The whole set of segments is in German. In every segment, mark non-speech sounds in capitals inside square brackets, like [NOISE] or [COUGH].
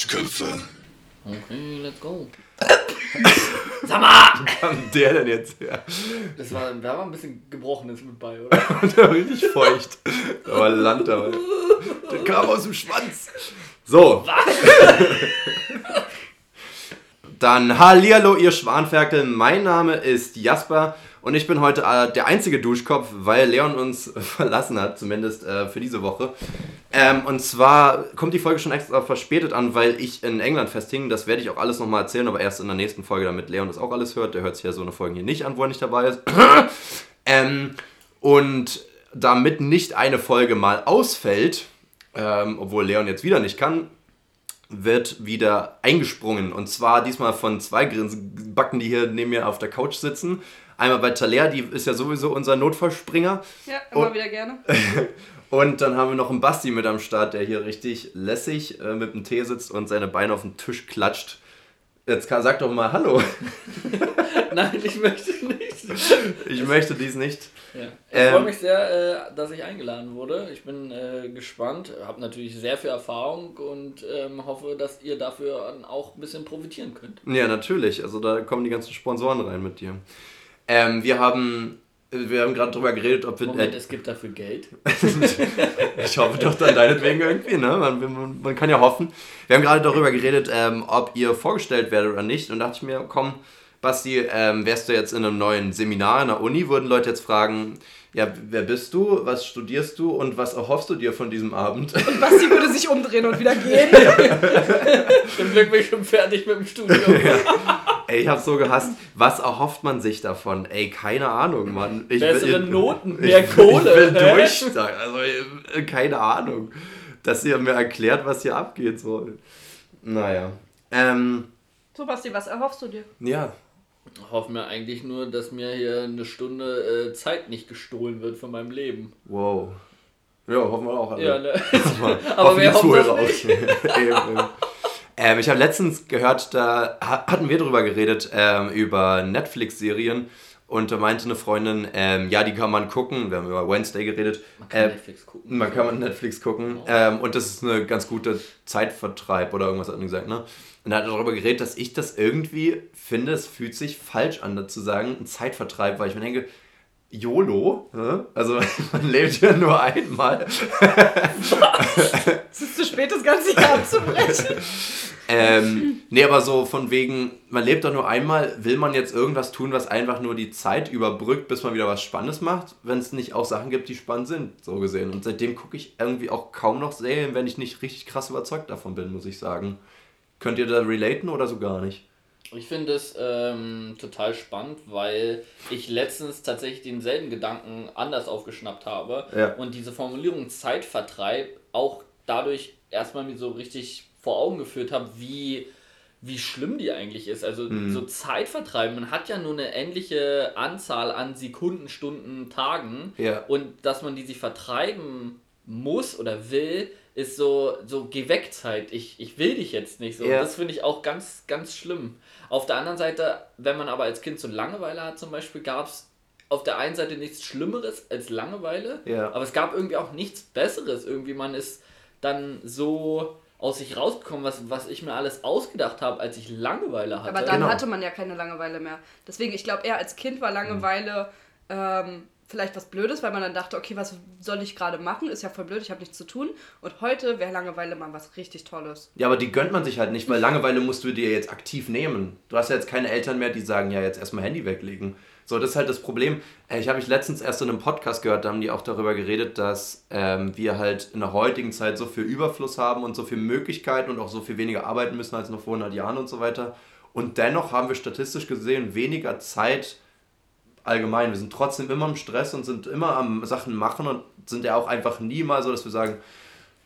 Duschköpfe. Okay, let's go. [COUGHS] Sag mal! Wo kam der denn jetzt her? Das war, da war ein bisschen Gebrochenes mit bei, oder? [LAUGHS] richtig feucht. Aber Land dabei. Der kam aus dem Schwanz. So. Dann Hallihallo, ihr Schwanferkel. Mein Name ist Jasper und ich bin heute äh, der einzige Duschkopf, weil Leon uns [LAUGHS] verlassen hat, zumindest äh, für diese Woche. Ähm, und zwar kommt die Folge schon extra verspätet an, weil ich in England festhing. Das werde ich auch alles nochmal erzählen, aber erst in der nächsten Folge, damit Leon das auch alles hört. Der hört sich ja so eine Folge hier nicht an, wo er nicht dabei ist. [CLEARS THROAT] ähm, und damit nicht eine Folge mal ausfällt, ähm, obwohl Leon jetzt wieder nicht kann, wird wieder eingesprungen. Und zwar diesmal von zwei Grinsenbacken, die hier neben mir auf der Couch sitzen. Einmal bei Taler, die ist ja sowieso unser Notfallspringer. Ja, immer Und- wieder gerne. [LAUGHS] Und dann haben wir noch einen Basti mit am Start, der hier richtig lässig äh, mit dem Tee sitzt und seine Beine auf den Tisch klatscht. Jetzt kann, sag doch mal Hallo. [LAUGHS] Nein, ich möchte nicht. Ich möchte dies nicht. Ja. Ich Ähm, freue mich sehr, äh, dass ich eingeladen wurde. Ich bin äh, gespannt, habe natürlich sehr viel Erfahrung und ähm, hoffe, dass ihr dafür auch ein bisschen profitieren könnt. Ja, natürlich. Also da kommen die ganzen Sponsoren rein mit dir. Ähm, wir haben, wir haben gerade drüber geredet, ob wir. Moment, Äh, es gibt dafür Geld. [LAUGHS] ich hoffe doch dann deinetwegen irgendwie, ne? Man, man, man kann ja hoffen. Wir haben gerade darüber geredet, ähm, ob ihr vorgestellt werdet oder nicht. Und dachte ich mir, komm, Basti, ähm, wärst du jetzt in einem neuen Seminar in der Uni, würden Leute jetzt fragen, ja, wer bist du, was studierst du und was erhoffst du dir von diesem Abend? Und Basti würde sich umdrehen und wieder gehen. [LAUGHS] Zum Glück bin ich schon fertig mit dem Studium. Ey, ich hab so gehasst. Was erhofft man sich davon? Ey, keine Ahnung, Mann. Ich Bessere will- Noten, ich- mehr Kohle. Ich will durch. Also, äh, keine Ahnung. Dass ihr mir erklärt, was hier abgeht. So. Naja. Ähm, So, Basti, was erhoffst du dir? ja. Ich hoffe mir eigentlich nur, dass mir hier eine Stunde äh, Zeit nicht gestohlen wird von meinem Leben. Wow. Ja, hoffen wir auch alle. Ja, ne? [LAUGHS] Aber Aber wer hofft das auch. nicht? [LAUGHS] eben, eben. Ähm, ich habe letztens gehört, da ha- hatten wir drüber geredet, ähm, über Netflix-Serien. Und da meinte eine Freundin, ähm, ja, die kann man gucken. Wir haben über Wednesday geredet. Man kann Äh, Netflix gucken. Man kann man Netflix gucken. Ähm, und das ist eine ganz gute Zeitvertreib oder irgendwas hat er gesagt, ne? Und hat darüber geredet, dass ich das irgendwie finde, es fühlt sich falsch an, dazu sagen, ein Zeitvertreib, weil ich mir denke, YOLO, ne? also [LAUGHS] man lebt ja nur einmal. [LAUGHS] Es ist zu spät, das ganze Jahr abzubrechen. [LAUGHS] Ähm, nee, aber so von wegen, man lebt doch nur einmal, will man jetzt irgendwas tun, was einfach nur die Zeit überbrückt, bis man wieder was Spannendes macht, wenn es nicht auch Sachen gibt, die spannend sind, so gesehen. Und seitdem gucke ich irgendwie auch kaum noch Serien, wenn ich nicht richtig krass überzeugt davon bin, muss ich sagen. Könnt ihr da relaten oder so gar nicht? Ich finde es ähm, total spannend, weil ich letztens tatsächlich denselben Gedanken anders aufgeschnappt habe Ja. und diese Formulierung Zeitvertreib auch dadurch erstmal mir so richtig vor Augen geführt habe, wie, wie schlimm die eigentlich ist. Also Mhm. so Zeitvertreib, man hat ja nur eine endliche Anzahl an Sekunden, Stunden, Tagen Ja. und dass man die sich vertreiben muss oder will, ist so, so geh weg Zeit. Ich, ich will dich jetzt nicht so. Ja. Das finde ich auch ganz, ganz schlimm. Auf der anderen Seite, wenn man aber als Kind so Langeweile hat zum Beispiel, gab es auf der einen Seite nichts Schlimmeres als Langeweile, Ja. aber es gab irgendwie auch nichts Besseres. Irgendwie man ist dann so aus sich rausgekommen, was, was ich mir alles ausgedacht habe, als ich Langeweile hatte. Aber dann Genau. hatte man ja keine Langeweile mehr. Deswegen, ich glaube, eher als Kind war Langeweile ähm, vielleicht was Blödes, weil man dann dachte, okay, was soll ich gerade machen? Ist ja voll blöd, ich habe nichts zu tun. Und heute wäre Langeweile mal was richtig Tolles. Ja, aber die gönnt man sich halt nicht, weil Langeweile musst du dir jetzt aktiv nehmen. Du hast ja jetzt keine Eltern mehr, die sagen, ja, jetzt erstmal Handy weglegen. So, das ist halt das Problem. Äh, Ich habe mich letztens erst in einem Podcast gehört, da haben die auch darüber geredet, dass ähm, wir halt in der heutigen Zeit so viel Überfluss haben und so viel Möglichkeiten und auch so viel weniger arbeiten müssen als noch vor 100 Jahren und so weiter. Und dennoch haben wir statistisch gesehen weniger Zeit allgemein. Wir sind trotzdem immer im Stress und sind immer am Sachen machen und sind ja auch einfach nie mal so, dass wir sagen,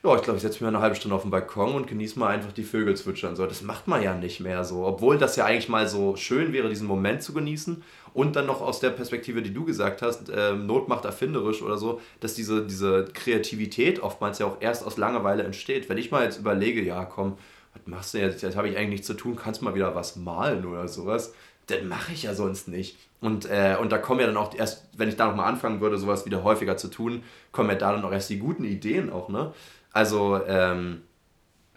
ja, ich glaube, ich setze mich mal eine halbe Stunde auf den Balkon und genieße mal einfach die Vögel zwitschern. So, das macht man ja nicht mehr so. Obwohl das ja eigentlich mal so schön wäre, diesen Moment zu genießen. Und dann noch aus der Perspektive, die du gesagt hast, ähm, Not macht erfinderisch oder so, dass diese, diese Kreativität oftmals ja auch erst aus Langeweile entsteht. Wenn ich mal jetzt überlege, ja komm, was machst du jetzt? Jetzt habe ich eigentlich nichts zu tun, kannst mal wieder was malen oder sowas. Das mache ich ja sonst nicht. Und, äh, und da kommen ja dann auch erst, wenn ich da nochmal anfangen würde, sowas wieder häufiger zu tun, kommen ja da dann auch erst die guten Ideen auch, ne? Also, ähm,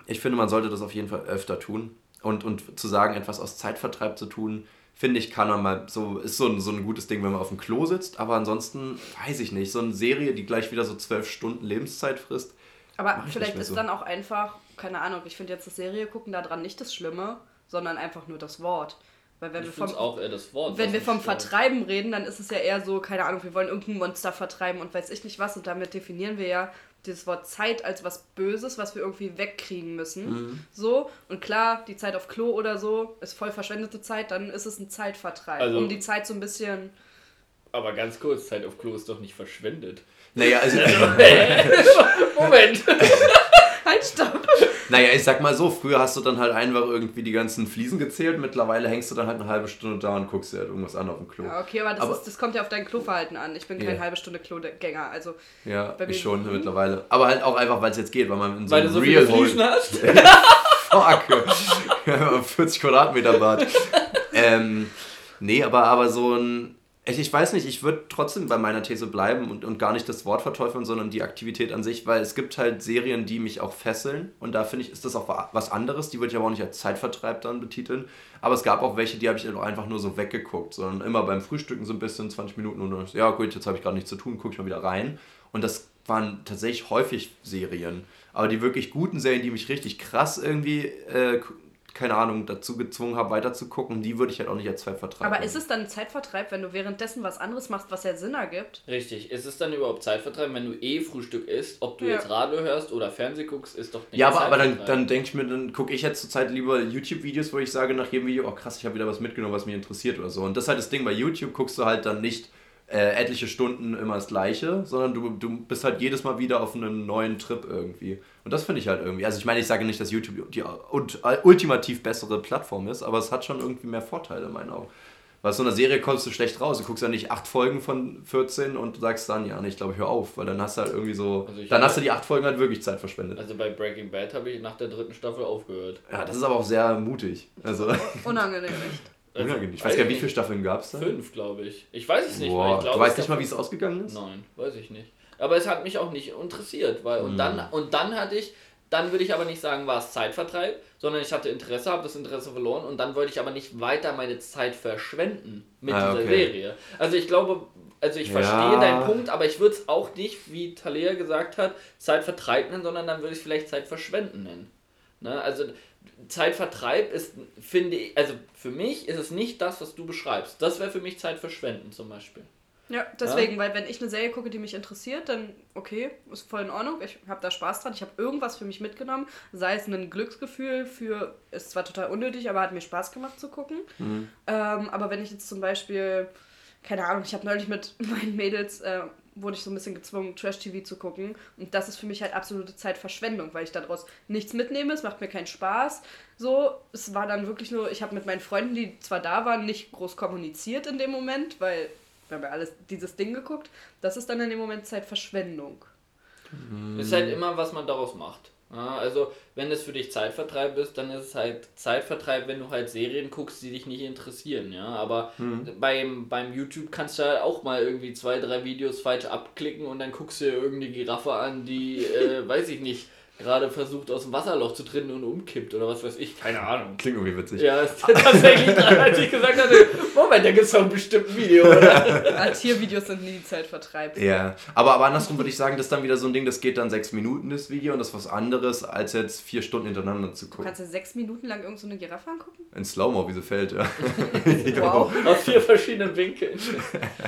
ich finde, man sollte das auf jeden Fall öfter tun. Und, und zu sagen, etwas aus Zeitvertreib zu tun, finde ich, kann man mal so, ist so ein, so ein gutes Ding, wenn man auf dem Klo sitzt. Aber ansonsten, weiß ich nicht, so eine Serie, die gleich wieder so zwölf Stunden Lebenszeit frisst. Aber vielleicht ist so. dann auch einfach, keine Ahnung, ich finde jetzt das Serie gucken daran nicht das Schlimme, sondern einfach nur das Wort. Weil wenn ich wir vom auch eher das Wort, wenn wir vom Vertreiben reden, dann ist es ja eher so, keine Ahnung, wir wollen irgendein Monster vertreiben und weiß ich nicht was und damit definieren wir ja dieses Wort Zeit als was Böses, was wir irgendwie wegkriegen müssen. Mhm. So und klar, die Zeit auf Klo oder so ist voll verschwendete Zeit, dann ist es ein Zeitvertreib, also, um die Zeit so ein bisschen aber ganz kurz, Zeit auf Klo ist doch nicht verschwendet. Naja, also. [LAUGHS] [LAUGHS] Moment! halt, stopp! Naja, ich sag mal so, früher hast du dann halt einfach irgendwie die ganzen Fliesen gezählt, mittlerweile hängst du dann halt eine halbe Stunde da und guckst dir halt irgendwas an auf dem Klo. Ja, okay, aber das, aber, ist, das kommt ja auf dein Kloverhalten an. Ich bin kein yeah. halbe Stunde Klogänger, also... Ja, ich schon hm? mittlerweile. Aber halt auch einfach, weil es jetzt geht, weil man in so einem so Real Fliesen hast? [LAUGHS] Fuck! [LAUGHS] 40 Quadratmeter Bad. [LAUGHS] ähm, nee, aber, aber so ein ich weiß nicht, ich würde trotzdem bei meiner These bleiben und, und gar nicht das Wort verteufeln, sondern die Aktivität an sich, weil es gibt halt Serien, die mich auch fesseln. Und da finde ich, ist das auch was anderes, die würde ich aber auch nicht als Zeitvertreib dann betiteln, aber es gab auch welche, die habe ich einfach nur so weggeguckt, sondern immer beim Frühstücken so ein bisschen, 20 Minuten und dann, ja gut, jetzt habe ich gerade nichts zu tun, gucke ich mal wieder rein. Und das waren tatsächlich häufig Serien, aber die wirklich guten Serien, die mich richtig krass irgendwie äh, keine Ahnung, dazu gezwungen habe, weiter zu gucken, die würde ich halt auch nicht als Zeitvertreib. Aber ist es dann Zeitvertreib, wenn du währenddessen was anderes machst, was ja Sinn ergibt? Richtig. Ist es dann überhaupt Zeitvertreib, wenn du eh Frühstück isst, ob du ja. jetzt Radio hörst oder Fernseh guckst, ist doch nicht Ja, aber, aber dann, dann denke ich mir, dann gucke ich jetzt zurzeit lieber YouTube-Videos, wo ich sage nach jedem Video, oh krass, ich habe wieder was mitgenommen, was mich interessiert oder so. Und das ist halt das Ding, bei YouTube guckst du halt dann nicht äh, etliche Stunden immer das gleiche, sondern du, du bist halt jedes Mal wieder auf einem neuen Trip irgendwie. Und das finde ich halt irgendwie. Also ich meine, ich sage nicht, dass YouTube die ultimativ bessere Plattform ist, aber es hat schon irgendwie mehr Vorteile in meinen Augen. Weil aus so einer Serie kommst du schlecht raus. Du guckst ja nicht acht Folgen von 14 und sagst dann, ja, nee, ich glaube, hör auf, weil dann hast du halt irgendwie so. Also dann hast du die acht Folgen halt wirklich Zeit verschwendet. Also bei Breaking Bad habe ich nach der dritten Staffel aufgehört. Ja, das ist aber auch sehr mutig. Also. [LAUGHS] Unangenehm, echt. Also, Unangenehm. Ich weiß gar nicht, wie viele Staffeln gab es da? Fünf, glaube ich. Ich weiß es nicht Boah. mehr. Glaub, du weißt nicht mal, wie es ausgegangen ist? Nein, weiß ich nicht. Aber es hat mich auch nicht interessiert, weil und, hm. dann, und dann hatte ich, dann würde ich aber nicht sagen, war es Zeitvertreib, sondern ich hatte Interesse, habe das Interesse verloren und dann wollte ich aber nicht weiter meine Zeit verschwenden mit ah, dieser okay. Serie. Also ich glaube, also ich verstehe ja. deinen Punkt, aber ich würde es auch nicht, wie Talea gesagt hat, Zeitvertreib nennen, sondern dann würde ich es vielleicht Zeit verschwenden nennen. Ne? Also Zeitvertreib ist, finde ich, also für mich ist es nicht das, was du beschreibst. Das wäre für mich Zeitverschwenden zum Beispiel. Ja, deswegen, ja? weil wenn ich eine Serie gucke, die mich interessiert, dann okay, ist voll in Ordnung. Ich habe da Spaß dran. Ich habe irgendwas für mich mitgenommen. Sei es ein Glücksgefühl für, ist zwar total unnötig, aber hat mir Spaß gemacht zu gucken. Mhm. Ähm, aber wenn ich jetzt zum Beispiel, keine Ahnung, ich habe neulich mit [LAUGHS] meinen Mädels äh, wurde ich so ein bisschen gezwungen, Trash-TV zu gucken. Und das ist für mich halt absolute Zeitverschwendung, weil ich daraus nichts mitnehme. Es macht mir keinen Spaß. So, es war dann wirklich nur, ich habe mit meinen Freunden, die zwar da waren, nicht groß kommuniziert in dem Moment, weil wir haben ja alles dieses Ding geguckt. Das ist dann in dem Moment Zeitverschwendung. Mhm. Ist halt immer, was man daraus macht. Ja, also, wenn es für dich Zeitvertreib ist, dann ist es halt Zeitvertreib, wenn du halt Serien guckst, die dich nicht interessieren, ja. Aber mhm. beim, beim YouTube kannst du halt auch mal irgendwie zwei, drei Videos falsch abklicken und dann guckst du dir irgendeine Giraffe an, die, äh, [LAUGHS] weiß ich nicht, gerade versucht aus dem Wasserloch zu trennen und umkippt oder was weiß ich, keine Ahnung. Klingt irgendwie witzig. Ja, ist [LAUGHS] tatsächlich dran, als ich gesagt hatte, Moment, da gibt es doch ein bestimmtes Video, oder? [LAUGHS] Tiervideos sind nie Zeitvertreib. Ja, aber, aber andersrum würde ich sagen, das ist dann wieder so ein Ding, das geht dann sechs Minuten, das Video, und das ist was anderes, als jetzt vier Stunden hintereinander zu gucken. Du kannst ja sechs Minuten lang irgendeine so Giraffe angucken? In Slow-Mo, wie sie fällt, ja. [LAUGHS] wow. Aus vier verschiedenen Winkeln.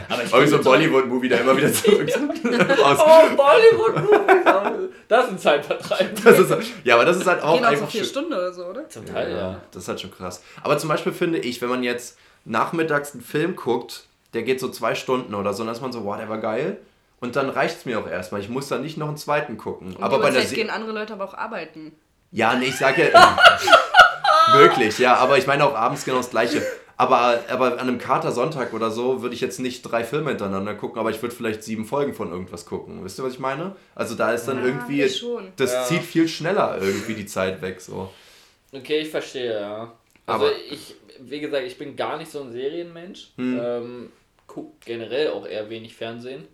aber ich so ein Bollywood-Movie, der immer wieder zurück. oh, Bollywood-Movie! Das ist ein Zeitvertreib. Das ist, ja, aber das ist halt auch Gehen einfach auch so vier Stunden oder so, oder? Zum Teil, ja, ja. Das ist halt schon krass. Aber zum Beispiel finde ich, wenn man jetzt nachmittags einen Film guckt, der geht so zwei Stunden oder so, dann ist man so, wow, der war geil. Und dann reicht es mir auch erstmal. Ich muss dann nicht noch einen zweiten gucken. Und aber bei der gehen andere Leute aber auch arbeiten. Ja, nee, ich sage ja. [LAUGHS] Wirklich, ja, aber ich meine auch abends genau das Gleiche. Aber, aber an einem Kater-Sonntag oder so würde ich jetzt nicht drei Filme hintereinander gucken, aber ich würde vielleicht sieben Folgen von irgendwas gucken. Wisst ihr, was ich meine? Also da ist dann ja, irgendwie. Das ja. zieht viel schneller irgendwie die Zeit weg. So. Okay, ich verstehe, ja. Also aber ich, wie gesagt, ich bin gar nicht so ein Serienmensch. Hm. Ähm, guck generell auch eher wenig Fernsehen.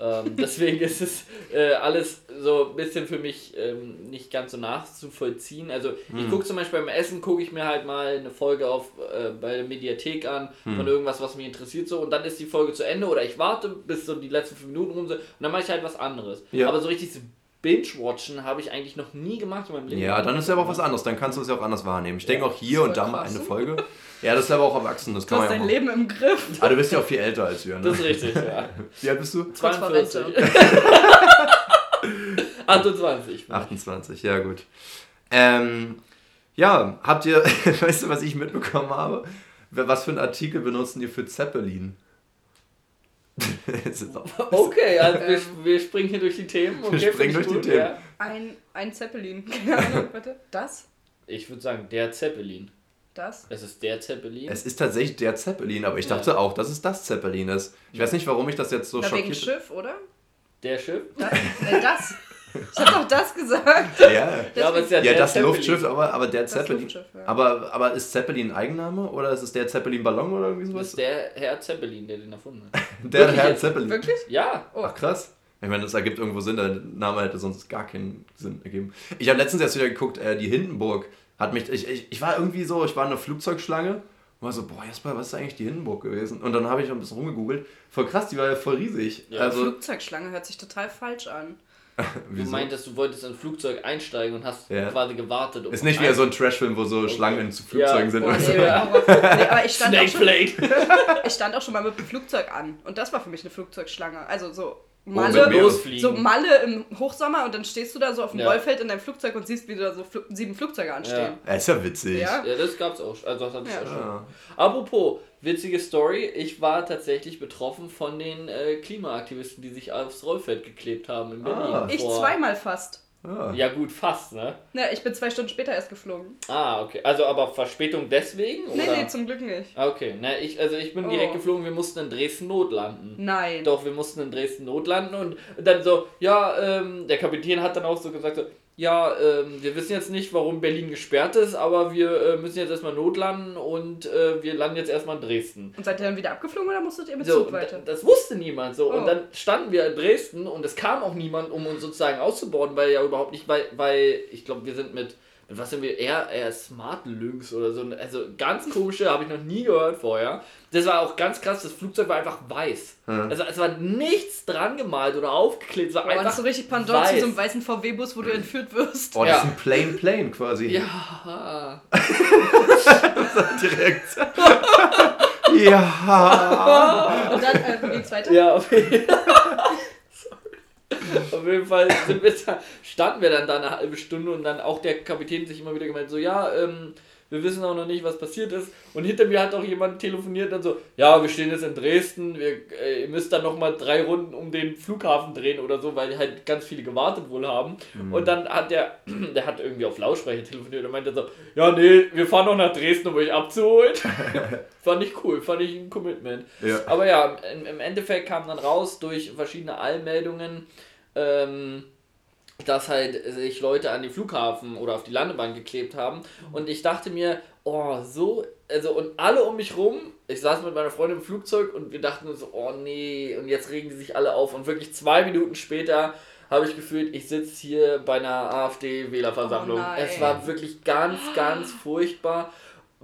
Ähm, [LAUGHS] deswegen ist es äh, alles so ein bisschen für mich ähm, nicht ganz so nachzuvollziehen. Also ich Hm. gucke zum Beispiel beim Essen, gucke ich mir halt mal eine Folge auf äh, bei der Mediathek an Hm. von irgendwas, was mich interessiert so und dann ist die Folge zu Ende oder ich warte bis so die letzten fünf Minuten rum sind und dann mache ich halt was anderes. Ja. Aber so richtig so Binge-Watchen habe ich eigentlich noch nie gemacht in meinem Leben. Ja, dann ist ja aber auch was anderes. Dann kannst du es ja auch anders wahrnehmen. Ich denke auch hier und da mal eine Folge. [LAUGHS] Ja, das ist aber auch erwachsen. Das Du kann hast man ja dein auch. Leben im Griff. Ah, du bist ja auch viel älter als wir, Das ne? ist richtig, ja. Wie alt bist du? Kurz vor 42. Rente. 28. 28, [LAUGHS] ja gut. Ähm, ja, habt ihr, [LAUGHS] weißt du, was ich mitbekommen habe? Was für einen Artikel benutzen ihr für Zeppelin? [LAUGHS] Das Okay, also wir, Ähm. wir springen hier durch die Themen. Okay, springen finde ich durch die gut, Themen. Ja. Ein, ein Zeppelin. Keine Ahnung, bitte. Das? Ich würde sagen, der Zeppelin. Das? Es ist der Zeppelin. es ist tatsächlich der Zeppelin, aber ich Ja. dachte auch, dass es das Zeppelin ist. Ich weiß nicht, warum ich das jetzt so Na, wegen schockiert Schiff, oder? der Schiff. Das? Äh, das. Ich hab doch das gesagt. Ja, Ja, aber es ist ja, ja der das Zeppelin. Luftschiff, aber, aber der Das Zeppelin. Ja. Aber, aber ist Zeppelin ein Eigenname oder ist es der Zeppelin-Ballon oder irgendwie Das sowas? ist der Herr Zeppelin, der den erfunden hat. [LAUGHS] Der Wirklich Herr jetzt? Zeppelin. Wirklich? Ja. Oh. Ach krass. Ich meine, das ergibt irgendwo Sinn, der Name hätte sonst gar keinen Sinn ergeben. Ich habe letztens erst wieder geguckt, äh, die Hindenburg hat mich, ich, ich, ich war irgendwie so, ich war in einer Flugzeugschlange und war so, boah, Jasper, was ist eigentlich die Hindenburg gewesen? Und dann habe ich ein bisschen rumgegoogelt. Voll krass, die war ja voll riesig. Ja, also, Flugzeugschlange hört sich total falsch an. [LAUGHS] Du meintest, du wolltest in ein Flugzeug einsteigen und hast Ja. quasi gewartet. Um Ist nicht wie so ein Trashfilm, wo so Schlangen zu Flugzeugen Ja. sind. Boah, oder so. nee, Ja. Horrorfilm. nee, aber ich stand, schon, [LAUGHS] ich stand auch schon mal mit dem Flugzeug an. Und das war für mich eine Flugzeugschlange. Also so Malle, so Malle im Hochsommer und dann stehst du da so auf dem Ja. Rollfeld in deinem Flugzeug und siehst, wie da so Fl sieben Flugzeuge anstehen. Ja, ist ja witzig. Ja. Ja, das gab's auch. Also das hatte ich Ja. auch schon. Ja. Apropos, witzige Story. Ich war tatsächlich betroffen von den äh, Klimaaktivisten, die sich aufs Rollfeld geklebt haben in Berlin. Ah. Ich zweimal fast. Ja. Ja gut, fast, ne? Ja, ich bin zwei Stunden später erst geflogen. Ah, okay. Also aber Verspätung deswegen? Nee, oder? nee, zum Glück nicht. Ah, Okay, na, ich, also ich bin Oh. direkt geflogen, wir mussten in Dresden notlanden. Nein. Doch, wir mussten in Dresden notlanden und dann so, ja, ähm, der Kapitän hat dann auch so gesagt, so, ja, ähm, wir wissen jetzt nicht, warum Berlin gesperrt ist, aber wir äh, müssen jetzt erstmal notlanden und äh, wir landen jetzt erstmal in Dresden. Und seid ihr dann wieder abgeflogen oder musstet ihr mit So, Zug weiter? da- das wusste niemand so. Oh. Und dann standen wir in Dresden und es kam auch niemand, um uns sozusagen auszuborden, weil ja überhaupt nicht, weil, weil ich glaube, wir sind mit was sind wir, eher, eher Smart Lynx oder so. Also ganz komische, habe ich noch nie gehört vorher. Das war auch ganz krass, das Flugzeug war einfach weiß. Hm. Also es war nichts dran gemalt oder aufgeklebt, es war das einfach ist so richtig Pandora zu so einem weißen VW-Bus, wo du entführt wirst. Oh, das Ja. ist ein Plain Plane quasi. Ja. [LAUGHS] Direkt. [LAUGHS] ja. Und dann, äh, geht's weiter? Ja, auf jeden Sorry. [LAUGHS] Auf jeden Fall wir da, standen wir dann da eine halbe Stunde und dann auch der Kapitän sich immer wieder gemeint, so ja, ähm, wir wissen auch noch nicht, was passiert ist. Und hinter mir hat auch jemand telefoniert dann so, ja, wir stehen jetzt in Dresden, wir, äh, ihr müsst dann nochmal drei Runden um den Flughafen drehen oder so, weil halt ganz viele gewartet wohl haben. Und dann hat der, [CLEARS THROAT] der hat irgendwie auf Lautsprecher telefoniert und meinte so, ja, nee, wir fahren noch nach Dresden, um euch abzuholen. [LAUGHS] fand ich cool, fand ich ein Commitment. Ja. Aber ja, im, im Endeffekt kam dann raus durch verschiedene Allmeldungen, ähm, dass halt sich Leute an den Flughafen oder auf die Landebahn geklebt haben. Und ich dachte mir, oh, so, also und alle um mich rum, ich saß mit meiner Freundin im Flugzeug und wir dachten uns so, oh nee, und jetzt regen die sich alle auf. Und wirklich zwei Minuten später habe ich gefühlt, ich sitze hier bei einer AfD-Wählerversammlung. Oh es war wirklich ganz, ganz furchtbar.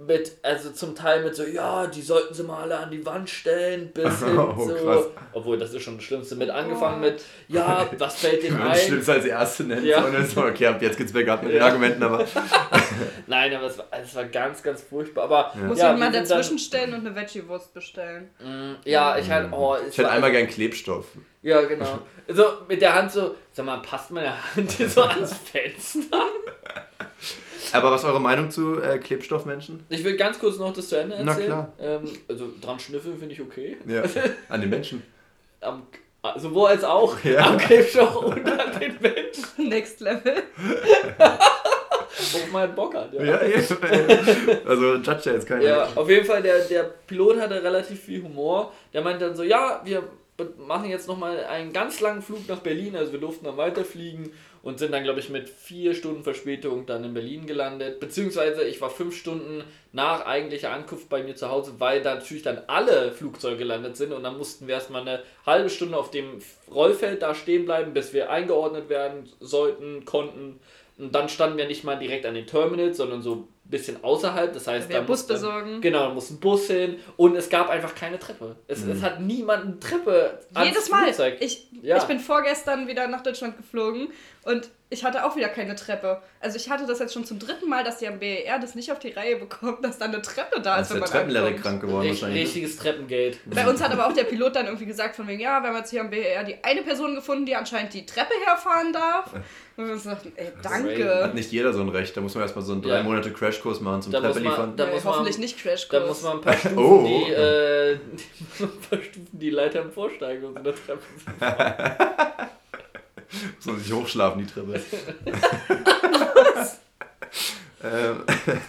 Mit, also zum Teil mit so, ja, die sollten sie mal alle an die Wand stellen, bis [LAUGHS] hin Oh, zu, krass. obwohl das ist schon das Schlimmste, mit angefangen Boah. mit, ja, was fällt denen man das ein? Schlimmste als erste nennt. Ja. Und dann ist so, okay, ab jetzt geht's bergab mit den Ja. Argumenten, aber. [LAUGHS] Nein, aber es war, es war ganz, ganz furchtbar. Aber Ja. Muss ja, jemand dazwischen stellen und eine Veggie-Wurst bestellen. Dann, mh, ja, ich halt, oh, es Ich hätte einmal gern Klebstoff. Ja, genau. [LAUGHS] So mit der Hand so, sag mal, passt meine Hand hier so ans Fenster? Aber was ist eure Meinung zu äh, Klebstoffmenschen? Ich will ganz kurz noch das zu Ende Na erzählen. klar. Ähm, also dran schnüffeln finde ich okay. Ja. [LAUGHS] An den Menschen. Am, sowohl als auch Ja. am Klebstoff und an den Menschen, Next Level. worauf man halt Bock hat. Ja. Ja, ja. Also judge ja jetzt keiner. Ja, auf jeden Fall, der, der Pilot hatte relativ viel Humor. Der meinte dann so, ja, wir machen jetzt nochmal einen ganz langen Flug nach Berlin, also wir durften dann weiterfliegen und sind dann, glaube ich, mit vier Stunden Verspätung dann in Berlin gelandet. Beziehungsweise ich war fünf Stunden nach eigentlicher Ankunft bei mir zu Hause, weil da natürlich dann alle Flugzeuge gelandet sind und dann mussten wir erstmal eine halbe Stunde auf dem Rollfeld da stehen bleiben, bis wir eingeordnet werden sollten, konnten. Und dann standen wir nicht mal direkt an den Terminals, sondern so bisschen außerhalb. Das heißt, da Bus besorgen. Genau, da muss ein Bus hin und es gab einfach keine Treppe. Es, mhm. es hat niemand eine Treppe. Jedes Mal. Ich, ja. ich bin vorgestern wieder nach Deutschland geflogen und ich hatte auch wieder keine Treppe. Also ich hatte das jetzt schon zum dritten Mal, dass die am BER das nicht auf die Reihe bekommt, dass da eine Treppe da ist, wenn man Treppenlehrer krank geworden Richt, Richtiges Treppengate. Bei uns hat aber auch der Pilot dann irgendwie gesagt von wegen, ja, wir haben jetzt hier am BER die eine Person gefunden, die anscheinend die Treppe herfahren darf. Und wir sagten, ey, danke. Hat nicht jeder so ein Recht. Da muss man erstmal so einen drei Monate Crashkurs machen zum da Treppe man, liefern. Da nee, muss hoffentlich man, nicht Crashkurs. Da muss man ein paar [LAUGHS] Stufen, oh. die, äh, die, [LAUGHS] ein paar Stufen die Leiter im Vorsteigen und so eine Treppe. [LAUGHS] Soll sich hochschlafen, die Treppe. ähm. [LAUGHS]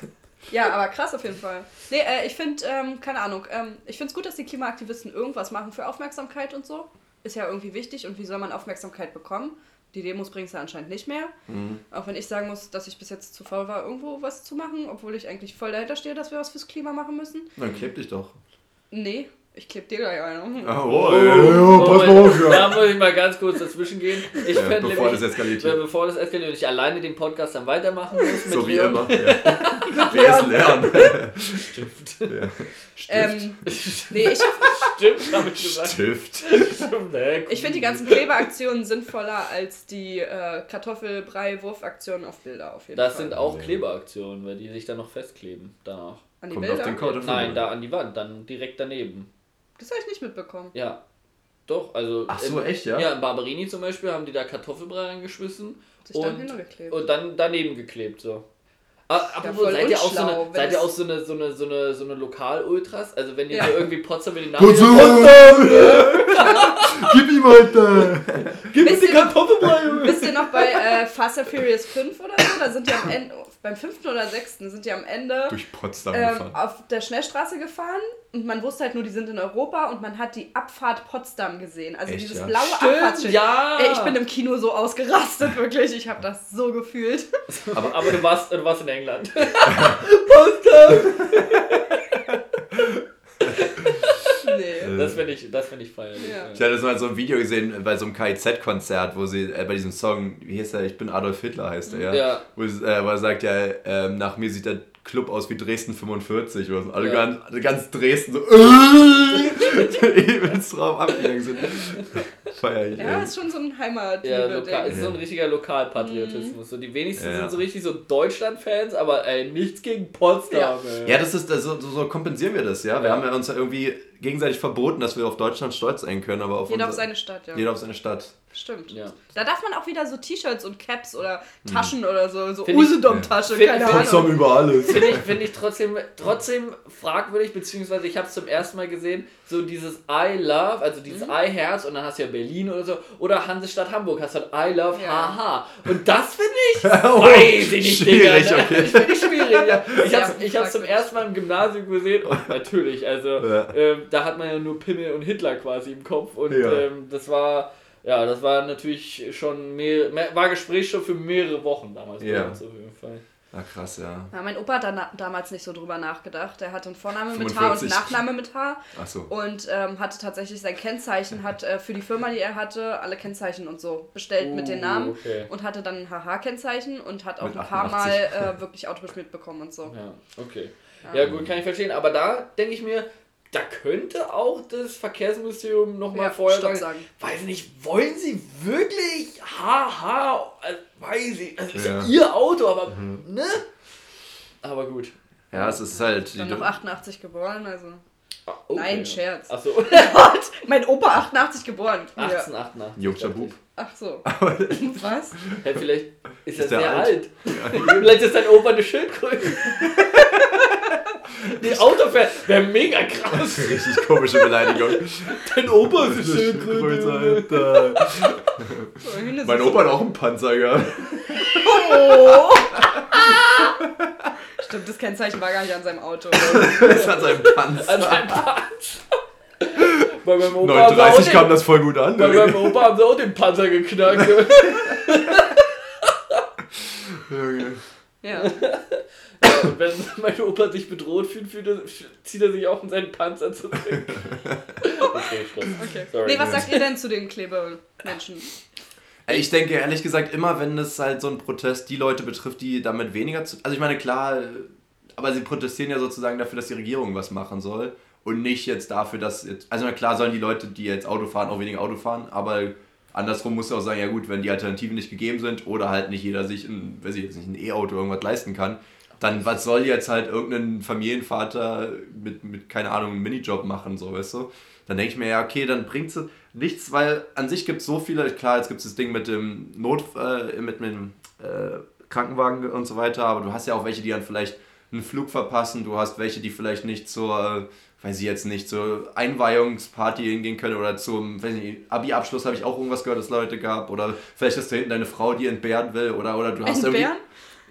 Ja, aber krass auf jeden Fall. Nee, äh, ich finde, ähm, keine Ahnung, ähm, ich finde es gut, dass die Klimaaktivisten irgendwas machen für Aufmerksamkeit und so. Ist ja irgendwie wichtig und wie soll man Aufmerksamkeit bekommen? Die Demos bringen es ja anscheinend nicht mehr. Mhm. Auch wenn ich sagen muss, dass ich bis jetzt zu faul war, irgendwo was zu machen, obwohl ich eigentlich voll dahinter stehe, dass wir was fürs Klima machen müssen. Dann kleb dich doch. Nee, ich kleb dir gleich eine. Oh, oh, oh, oh, pass mal auf, ja. Da muss ich mal ganz kurz dazwischen gehen. Ich ja, bevor nämlich, das eskaliert. Äh, bevor das eskaliert und ich alleine den Podcast dann weitermachen muss. so wie immer. [LAUGHS] Ja. Wir es lernen. Stimmt. Ja. Stift. [LAUGHS] Ähm, nee, ich, Stimmt, habe ich gesagt. Stift. Ich finde die ganzen Klebeaktionen sinnvoller als die äh, Kartoffelbrei-Wurfaktionen auf Bilder auf jeden das Fall. Das sind auch Klebeaktionen, weil die sich dann noch festkleben danach. An die Kommt Bilder? Nein, da an die Wand, dann direkt daneben. Das habe ich nicht mitbekommen. Ja. Doch, also. Ach so, im, echt, ja? Ja, in Barberini zum Beispiel haben die da Kartoffelbrei reingeschmissen. Sich und, dann und dann daneben geklebt, so. Ah, apropos, seid, ihr auch so eine, seid ihr auch so eine, so eine, so eine, so eine Lokal-Ultras? Also wenn ihr ja. so irgendwie Potsdam mit den Namen... Potsdam! Gib ihm Alter! Gib ihm die Kartoffelbrei! Wisst ihr noch bei äh, Fast and Furious 5 oder so? Da sind die am Ende, beim fünften oder sechsten sind die am Ende durch Potsdam ähm, gefahren. auf der Schnellstraße gefahren und man wusste halt nur, die sind in Europa und man hat die Abfahrt Potsdam gesehen. Also Echt, dieses ja? blaue Abfahrtsschild. Ja. Ey, ich bin im Kino so ausgerastet, wirklich. Ich habe das so gefühlt. Aber, aber du, warst, du warst in England. [LAUGHS] Potsdam! nee. Das finde ich, find ich feierlich. Ja. Ich hatte mal so ein Video gesehen bei so einem KIZ-Konzert, wo sie äh, bei diesem Song, wie heißt er, ich bin Adolf Hitler heißt er, ja. ja. Wo, äh, wo er sagt, ja, äh, nach mir sieht der Club aus wie Dresden 45 oder so. Alle ja. ganz, ganz Dresden so [LAUGHS] [LAUGHS] übelst drauf abgegangen sind. Feier ich. Ja, ey. ist schon so ein Heimat. Ja, lokal, ist so ein richtiger Lokalpatriotismus. Mhm. So, die wenigsten ja. sind so richtig so Deutschland-Fans, aber ey, nichts gegen Potsdam. Ja, ja das ist, so, so kompensieren wir das, ja. Wir haben ja uns ja irgendwie gegenseitig verboten, dass wir auf Deutschland stolz sein können, aber auf Jeder unser, auf seine Stadt, ja. Jeder auf seine Stadt. Stimmt. Ja. Da darf man auch wieder so T-Shirts und Caps oder Taschen mhm. oder so, so Usedom-Tasche, ja. keine Ahnung. Potsdam über alles. Finde ich, find ich trotzdem, trotzdem fragwürdig, beziehungsweise ich habe es zum ersten Mal gesehen, so dieses I love, also dieses mhm. I Herz und dann hast du ja Berlin oder so, oder Hansestadt Hamburg hast du halt I love, ja. haha. Und das finde ich, [LAUGHS] oh, weiß ich nicht, schwierig, Digga. Okay. Ich finde ich schwierig, ja. [LAUGHS] Ich habe es ja, zum ersten Mal im Gymnasium gesehen und [LAUGHS] natürlich, also ja. ähm, da hat man ja nur Pimmel und Hitler quasi im Kopf und ähm, das war ja, das war natürlich schon mehr, war Gesprächsstoff für mehrere Wochen damals ja. bei uns auf jeden Fall. Ah, krass, ja. ja. Mein Opa hat da damals nicht so drüber nachgedacht. Er hatte einen Vorname 45. mit H und einen Nachname mit H. Ach so. Und ähm, hatte tatsächlich sein Kennzeichen, hat äh, für die Firma, die er hatte, alle Kennzeichen und so bestellt uh, mit den uh, Namen. Okay. Und hatte dann ein HH-Kennzeichen und hat auch mit ein paar 88. Mal äh, wirklich Autos mitbekommen und so. Ja, okay. Ja, gut, kann ich verstehen. Aber da denke ich mir, da könnte auch das Verkehrsministerium nochmal ja, vorher sagen, sagen, weiß nicht, wollen Sie wirklich, haha, äh, weiß ich, das ist ja. ihr Auto, aber, mhm. ne? Aber gut. Ja, es ist halt... Dann noch 88 geboren, also... Ah, okay. Nein, Scherz. Achso. [LAUGHS] mein Opa 88 geboren. 1888. Jokchabub. Ach so. [LAUGHS] [LAUGHS] Was? Hey, vielleicht ist, ist er sehr alt. alt. vielleicht ist dein Opa eine Schildkröte. Die Autofans wäre mega krass. [LAUGHS] Richtig komische Beleidigung. Dein Opa ist eine Schildkröte. Alter. mein Opa hat auch einen Panzer gehabt. Oh. Stimmt, das Kennzeichen war gar nicht an seinem Auto. [LAUGHS] das an seinem Panzer. An seinem Panzer. Bei meinem Opa 39 kam den, das voll gut an. Bei meinem Opa haben sie auch den Panzer geknackt. [LAUGHS] Ja. Und wenn [LAUGHS] mein Opa sich bedroht fühlt, fühlt er, zieht er sich auch in seinen Panzer zurück. [LAUGHS] okay, Schluss. Okay. Sorry. Nee, was sagt ihr denn zu den Klebemenschen? Ich denke ehrlich gesagt immer, wenn es halt so ein Protest die Leute betrifft, die damit weniger zu. Also ich meine, klar, aber sie protestieren ja sozusagen dafür, dass die Regierung was machen soll. Und nicht jetzt dafür, dass. Jetzt, also na klar sollen die Leute, die jetzt Auto fahren, auch weniger Auto fahren, aber andersrum muss du auch sagen, ja gut, wenn die Alternativen nicht gegeben sind oder halt nicht jeder sich ein, weiß ich jetzt nicht, ein E-Auto irgendwas leisten kann, dann was soll jetzt halt irgendein Familienvater mit, mit keine Ahnung, einem Minijob machen, so, weißt du? Dann denke ich mir, ja, okay, dann bringt es nichts, weil an sich gibt es so viele, klar, jetzt gibt es das Ding mit dem Not, äh, mit, mit dem äh, Krankenwagen und so weiter, aber du hast ja auch welche, die dann vielleicht einen Flug verpassen, du hast welche, die vielleicht nicht zur, äh, weiß ich jetzt nicht, zur Einweihungsparty hingehen können oder zum, weiß ich nicht, Abi-Abschluss habe ich auch irgendwas gehört, dass Leute gab oder vielleicht ist da hinten deine Frau, die entbehren will oder, oder du hast irgendwie...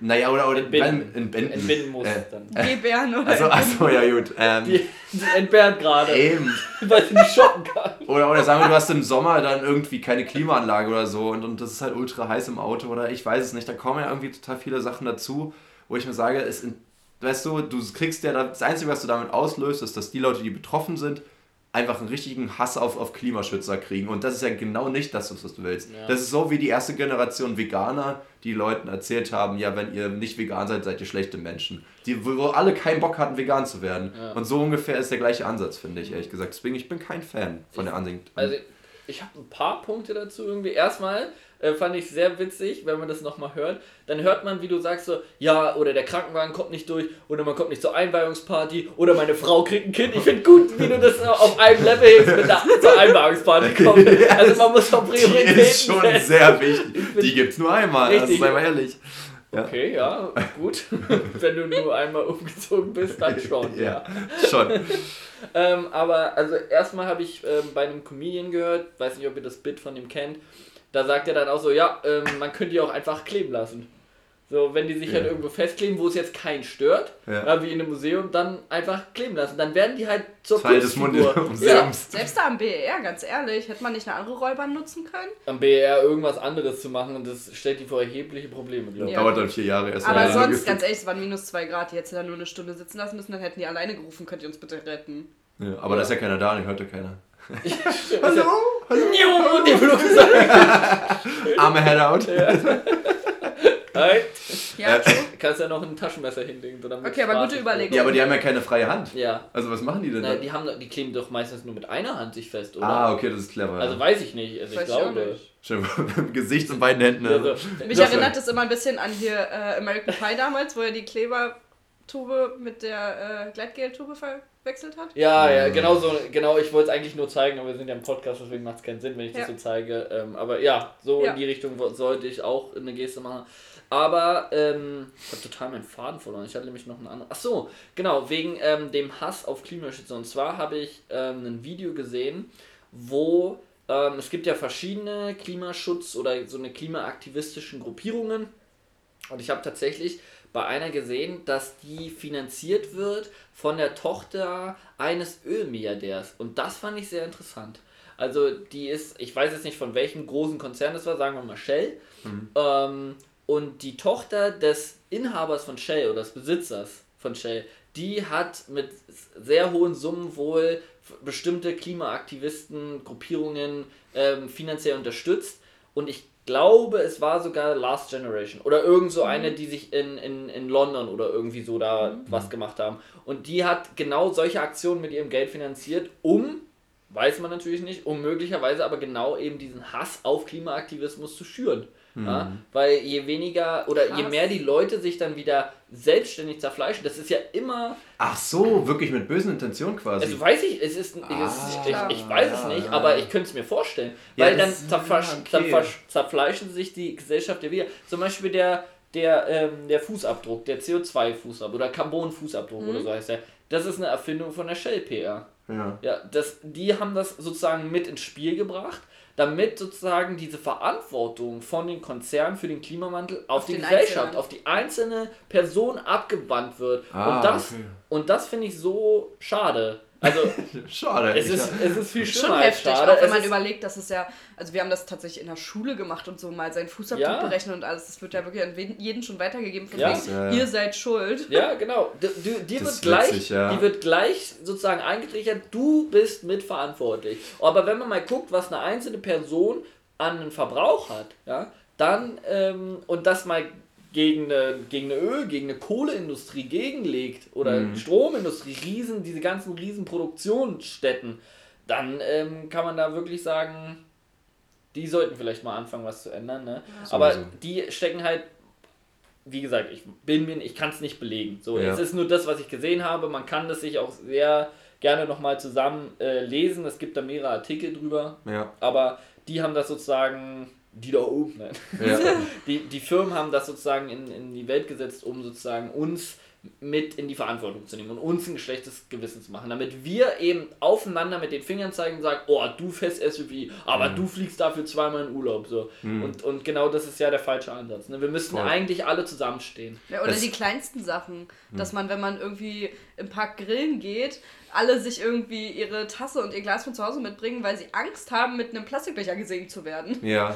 Naja, oder, oder Entbinden. entbinden. Entbinden muss Äh, dann. Gebären oder Also, achso, ja gut. Ähm, Die, die entbehren gerade, eben. [LAUGHS] weil sie nicht shoppen kann. Oder, oder sagen wir, du hast im Sommer dann irgendwie keine Klimaanlage oder so und, und das ist halt ultra heiß im Auto oder ich weiß es nicht. Da kommen ja irgendwie total viele Sachen dazu, wo ich mir sage, es, weißt du, du kriegst ja, das Einzige, was du damit auslöst, ist, dass die Leute, die betroffen sind, einfach einen richtigen Hass auf, auf Klimaschützer kriegen. Und das ist ja genau nicht das, was du willst. Ja. Das ist so wie die erste Generation Veganer, die Leuten erzählt haben, ja, wenn ihr nicht vegan seid, seid ihr schlechte Menschen. Die, wo alle keinen Bock hatten, vegan zu werden. Ja. Und so ungefähr ist der gleiche Ansatz, finde ich, ehrlich gesagt. Deswegen, ich bin kein Fan von der Ansicht. Also ich habe ein paar Punkte dazu irgendwie. Erstmal äh, fand ich sehr witzig, wenn man das nochmal hört. Dann hört man, wie du sagst so, ja, oder der Krankenwagen kommt nicht durch, oder man kommt nicht zur Einweihungsparty, oder meine Frau kriegt ein Kind. Ich finde gut, wie du das auf einem Level hebst mit der zur Einweihungsparty [LAUGHS] kommt. Also man muss auch Die Prioritäten ist schon setzen. sehr wichtig. Die gibt's nur einmal, das Richtig. sei mal ehrlich. Ja. Okay, ja, gut. [LAUGHS] Wenn du nur einmal umgezogen bist, dann [LAUGHS] schon. Ja, schon. [LAUGHS] Ähm, aber also erstmal habe ich ähm, bei einem Comedian gehört, weiß nicht, ob ihr das Bit von ihm kennt, da sagt er dann auch so, ja, ähm, man könnte die auch einfach kleben lassen. So, wenn die sich halt Ja. irgendwo festkleben, wo es jetzt keinen stört, Ja. wie in einem Museum, dann einfach kleben lassen. Dann werden die halt zur Teil des Kunstfigur. Ja. Selbst da am BER, ganz ehrlich, hätte man nicht eine andere Räubahn nutzen können? am BR irgendwas anderes zu machen und das stellt die vor erhebliche Probleme, glaube ich. Ja. Dauert dann vier Jahre erst. Aber sonst, ganz ehrlich, es waren minus zwei Grad, die hätte da nur eine Stunde sitzen lassen müssen, dann hätten die alleine gerufen, könnt ihr uns bitte retten. Ja, aber da ist ja keiner da, den hört ja keiner. [LAUGHS] Hallo? Hallo? Die Flugzeug. [LAUGHS] Arme Headout. Hi. Ja, Äh, true. Kannst ja noch ein Taschenmesser hinlegen. So Okay, aber Spaß gute. Überlegung. Ja, aber die haben ja keine freie Hand. Ja. Also was machen die denn Nein, da? die, haben, die kleben doch meistens nur mit einer Hand sich fest, oder? Ah, okay, das ist clever. Also ja. weiß ich nicht. Also ich Weiß ich glaube. nicht. Schön, [LAUGHS] mit dem Gesicht und beiden Händen. Also, Mich Das- erinnert das immer ein bisschen an hier äh, American Pie damals, wo er die Klebertube mit der äh, Gleitgeltube verwechselt hat. ja, ja, genau so. Genau, ich wollte es eigentlich nur zeigen, aber wir sind ja im Podcast, deswegen macht es keinen Sinn, wenn ich Ja. das so zeige. Ähm, aber ja, so Ja. in die Richtung sollte ich auch eine Geste machen. Aber ähm, ich habe total meinen Faden verloren. Ich hatte nämlich noch einen anderen. Ach so, genau, wegen ähm, dem Hass auf Klimaschützer. Und zwar habe ich ähm, ein Video gesehen, wo ähm, es gibt ja verschiedene Klimaschutz- oder so eine klimaaktivistischen Gruppierungen. Und ich habe tatsächlich bei einer gesehen, dass die finanziert wird von der Tochter eines Ölmilliardärs. Und das fand ich sehr interessant. Also die ist, ich weiß jetzt nicht von welchem großen Konzern das war, sagen wir mal Shell. Ähm, und die Tochter des Inhabers von Shell oder des Besitzers von Shell, die hat mit sehr hohen Summen wohl bestimmte Klimaaktivisten, Gruppierungen ähm, finanziell unterstützt. Und ich glaube, es war sogar Last Generation oder irgend so eine, die sich in, in, in London oder irgendwie so da was gemacht haben. Und die hat genau solche Aktionen mit ihrem Geld finanziert, um, weiß man natürlich nicht, um möglicherweise aber genau eben diesen Hass auf Klimaaktivismus zu schüren. Ja, weil je weniger oder je Krass. mehr die Leute sich dann wieder selbstständig zerfleischen, das ist ja immer, Ach so, wirklich mit bösen Intentionen quasi. also weiß ich, es ist, es ist Ah, ich, ich weiß es nicht, ja. aber ich könnte es mir vorstellen, Ja, weil dann ja, okay. zerflesch, zerfleischen sich die Gesellschaft ja wieder. Zum Beispiel der der, ähm, der Fußabdruck, der CO2-Fußabdruck oder Carbon-Fußabdruck oder so heißt der, das ist eine Erfindung von der Shell PR. ja. Ja, das, die haben das sozusagen mit ins Spiel gebracht, damit sozusagen diese Verantwortung von den Konzernen für den Klimawandel auf, Auf die Gesellschaft, Einzelnen. auf die einzelne Person abgewandt wird. Ah, und das, okay. und das finde ich so schade. Also, [LAUGHS] schade. Es ist, es ist viel schlimmer Schon heftig, schade. auch wenn man überlegt, dass es ja, also wir haben das tatsächlich in der Schule gemacht und so mal seinen Fußabdruck Ja. berechnet und alles. Das wird ja wirklich an jeden schon weitergegeben, von Ja. wegen, Ja, ihr seid schuld. Ja, genau. Du, Das wird gleich, witzig, ja. die wird gleich sozusagen eingetrichtert, du bist mitverantwortlich. Aber wenn man mal guckt, was eine einzelne Person an einen Verbrauch hat, ja, dann ähm, und das mal gegen eine, gegen eine Öl, gegen eine Kohleindustrie gegenlegt oder Mhm. Stromindustrie, riesen, diese ganzen riesen Produktionsstätten, dann ähm, kann man da wirklich sagen, die sollten vielleicht mal anfangen, was zu ändern. Ne? Aber Sowieso. die stecken halt wie gesagt, ich bin mir, ich kann es nicht belegen. So, Ja. es ist nur das, was ich gesehen habe. Man kann das sich auch sehr gerne nochmal zusammen äh, lesen. Es gibt da mehrere Artikel drüber, Ja. aber die haben das sozusagen, die da oben, nein. Ja. [LAUGHS] die, die Firmen haben das sozusagen in, in die Welt gesetzt, um sozusagen uns mit in die Verantwortung zu nehmen und uns ein schlechtes Gewissen zu machen, damit wir eben aufeinander mit den Fingern zeigen und sagen, oh, du fährst SUV, aber du fliegst dafür zweimal in Urlaub. So. Und, und genau das ist ja der falsche Ansatz. Ne? Wir müssten Voll. eigentlich alle zusammenstehen. Ja, oder Das- die kleinsten Sachen, dass man, wenn man irgendwie im Park grillen geht, alle sich irgendwie ihre Tasse und ihr Glas von zu Hause mitbringen, weil sie Angst haben, mit einem Plastikbecher gesägt zu werden. Ja.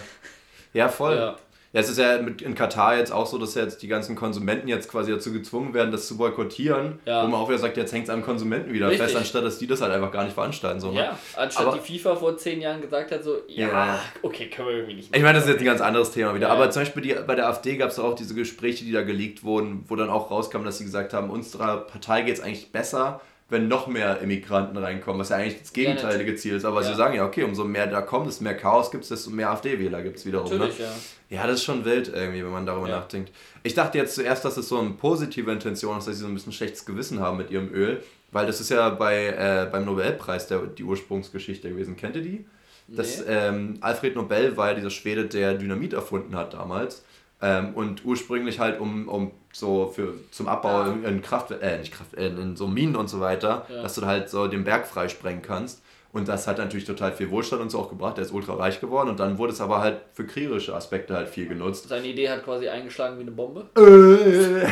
Ja, voll. Ja. Ja. es ist ja mit, in Katar jetzt auch so, dass jetzt die ganzen Konsumenten jetzt quasi dazu gezwungen werden, das zu boykottieren. Ja. Wo man auch wieder sagt, jetzt hängt es am Konsumenten wieder Richtig. fest, anstatt dass die das halt einfach gar nicht veranstalten. So, ne? Ja, anstatt Aber- die FIFA vor zehn Jahren gesagt hat, so, ja, Ja. okay, können wir irgendwie nicht Ich meine, das ist jetzt ein ganz anderes Thema wieder. Ja. Aber zum Beispiel die, bei der AfD gab es auch diese Gespräche, die da geleakt wurden, wo dann auch rauskam, dass sie gesagt haben, unserer Partei geht es eigentlich besser, wenn noch mehr Immigranten reinkommen, was ja eigentlich das gegenteilige Ziel ist. Aber Ja. sie sagen ja, okay, umso mehr da kommt, desto mehr Chaos gibt es, desto mehr AfD-Wähler gibt es wiederum. Natürlich, ne? ja. Ja, das ist schon wild irgendwie, wenn man darüber Ja. nachdenkt. Ich dachte jetzt zuerst, dass es so eine positive Intention ist, dass sie so ein bisschen schlechtes Gewissen haben mit ihrem Öl, weil das ist ja bei, äh, beim Nobelpreis der, die Ursprungsgeschichte gewesen. Kennt ihr die? Das, Nee. ähm, Alfred Nobel war ja dieser Schwede, der Dynamit erfunden hat damals. Ähm, und ursprünglich halt um, um so für zum Abbau Ja. in, in Kraft, äh, nicht Kraft, äh, in so Minen und so weiter, Ja. dass du halt so den Berg freisprengen kannst. Und das hat natürlich total viel Wohlstand und so auch gebracht. Der ist ultra reich geworden und dann wurde es aber halt für kriegerische Aspekte halt viel genutzt. Seine Idee hat quasi eingeschlagen wie eine Bombe. [LAUGHS] [LAUGHS]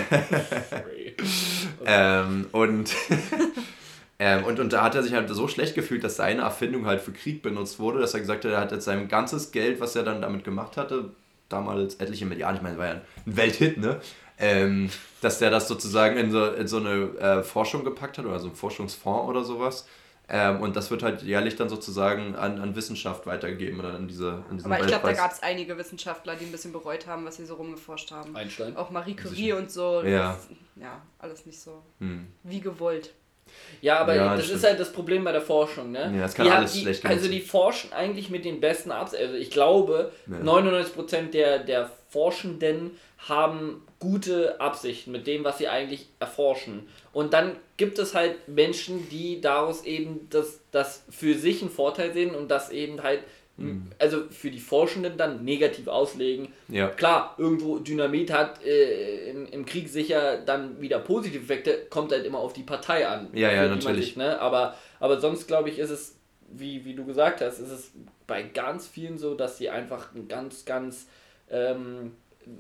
ähm, und, [LAUGHS] ähm, und, und da hat er sich halt so schlecht gefühlt, dass seine Erfindung halt für Krieg benutzt wurde, dass er gesagt hat, er hat jetzt sein ganzes Geld, was er dann damit gemacht hatte, damals etliche Milliarden, ich meine, war ja ein Welthit, ne? Ähm, dass der das sozusagen in so, in so eine äh, Forschung gepackt hat oder so einen Forschungsfonds oder sowas. Ähm, und das wird halt jährlich dann sozusagen an, an Wissenschaft weitergegeben oder an diese an diesen Aber ich glaube, da gab es einige Wissenschaftler, die ein bisschen bereut haben, was sie so rumgeforscht haben. Einstein. Auch Marie Curie und so. Ja. Das, ja, alles nicht so Hm. wie gewollt. Ja, aber Ja, das das ist halt das Problem bei der Forschung, ne? Ja, es kann die alles die, schlecht Also die forschen eigentlich mit den besten Absichten. Also ich glaube, Ja. 99% der, der Forschenden haben gute Absichten mit dem, was sie eigentlich erforschen. Und dann gibt es halt Menschen, die daraus eben das, das für sich einen Vorteil sehen und das eben halt, also für die Forschenden dann negativ auslegen. Ja. Klar, irgendwo Dynamit hat äh, im, im Krieg sicher dann wieder positive Effekte, kommt halt immer auf die Partei an. Ja, ja, natürlich. Sich, ne? aber, aber sonst glaube ich, ist es, wie, wie du gesagt hast, ist es bei ganz vielen so, dass sie einfach einen ganz, ganz ähm,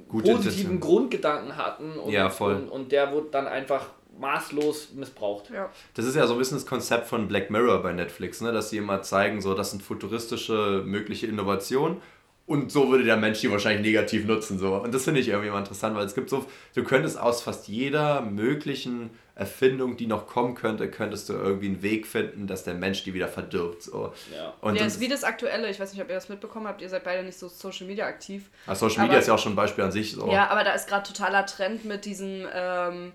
positiven. Grundgedanken hatten und, Ja, und, und der wurde dann einfach maßlos missbraucht. Ja. Das ist ja so ein bisschen das Konzept von Black Mirror bei Netflix, ne? dass sie immer zeigen, so das sind futuristische mögliche Innovationen und so würde der Mensch die wahrscheinlich negativ nutzen. So. Und das finde ich irgendwie immer interessant, weil es gibt so, du könntest aus fast jeder möglichen Erfindung, die noch kommen könnte, könntest du irgendwie einen Weg finden, dass der Mensch die wieder verdirbt. So. Ja. Und ja, das, ist wie das Aktuelle. Ich weiß nicht, ob ihr das mitbekommen habt. Ihr seid beide nicht so Social Media aktiv. Ah, Social Media aber- ist ja auch schon ein Beispiel an sich. So. Ja, aber da ist gerade totaler Trend mit diesen ähm,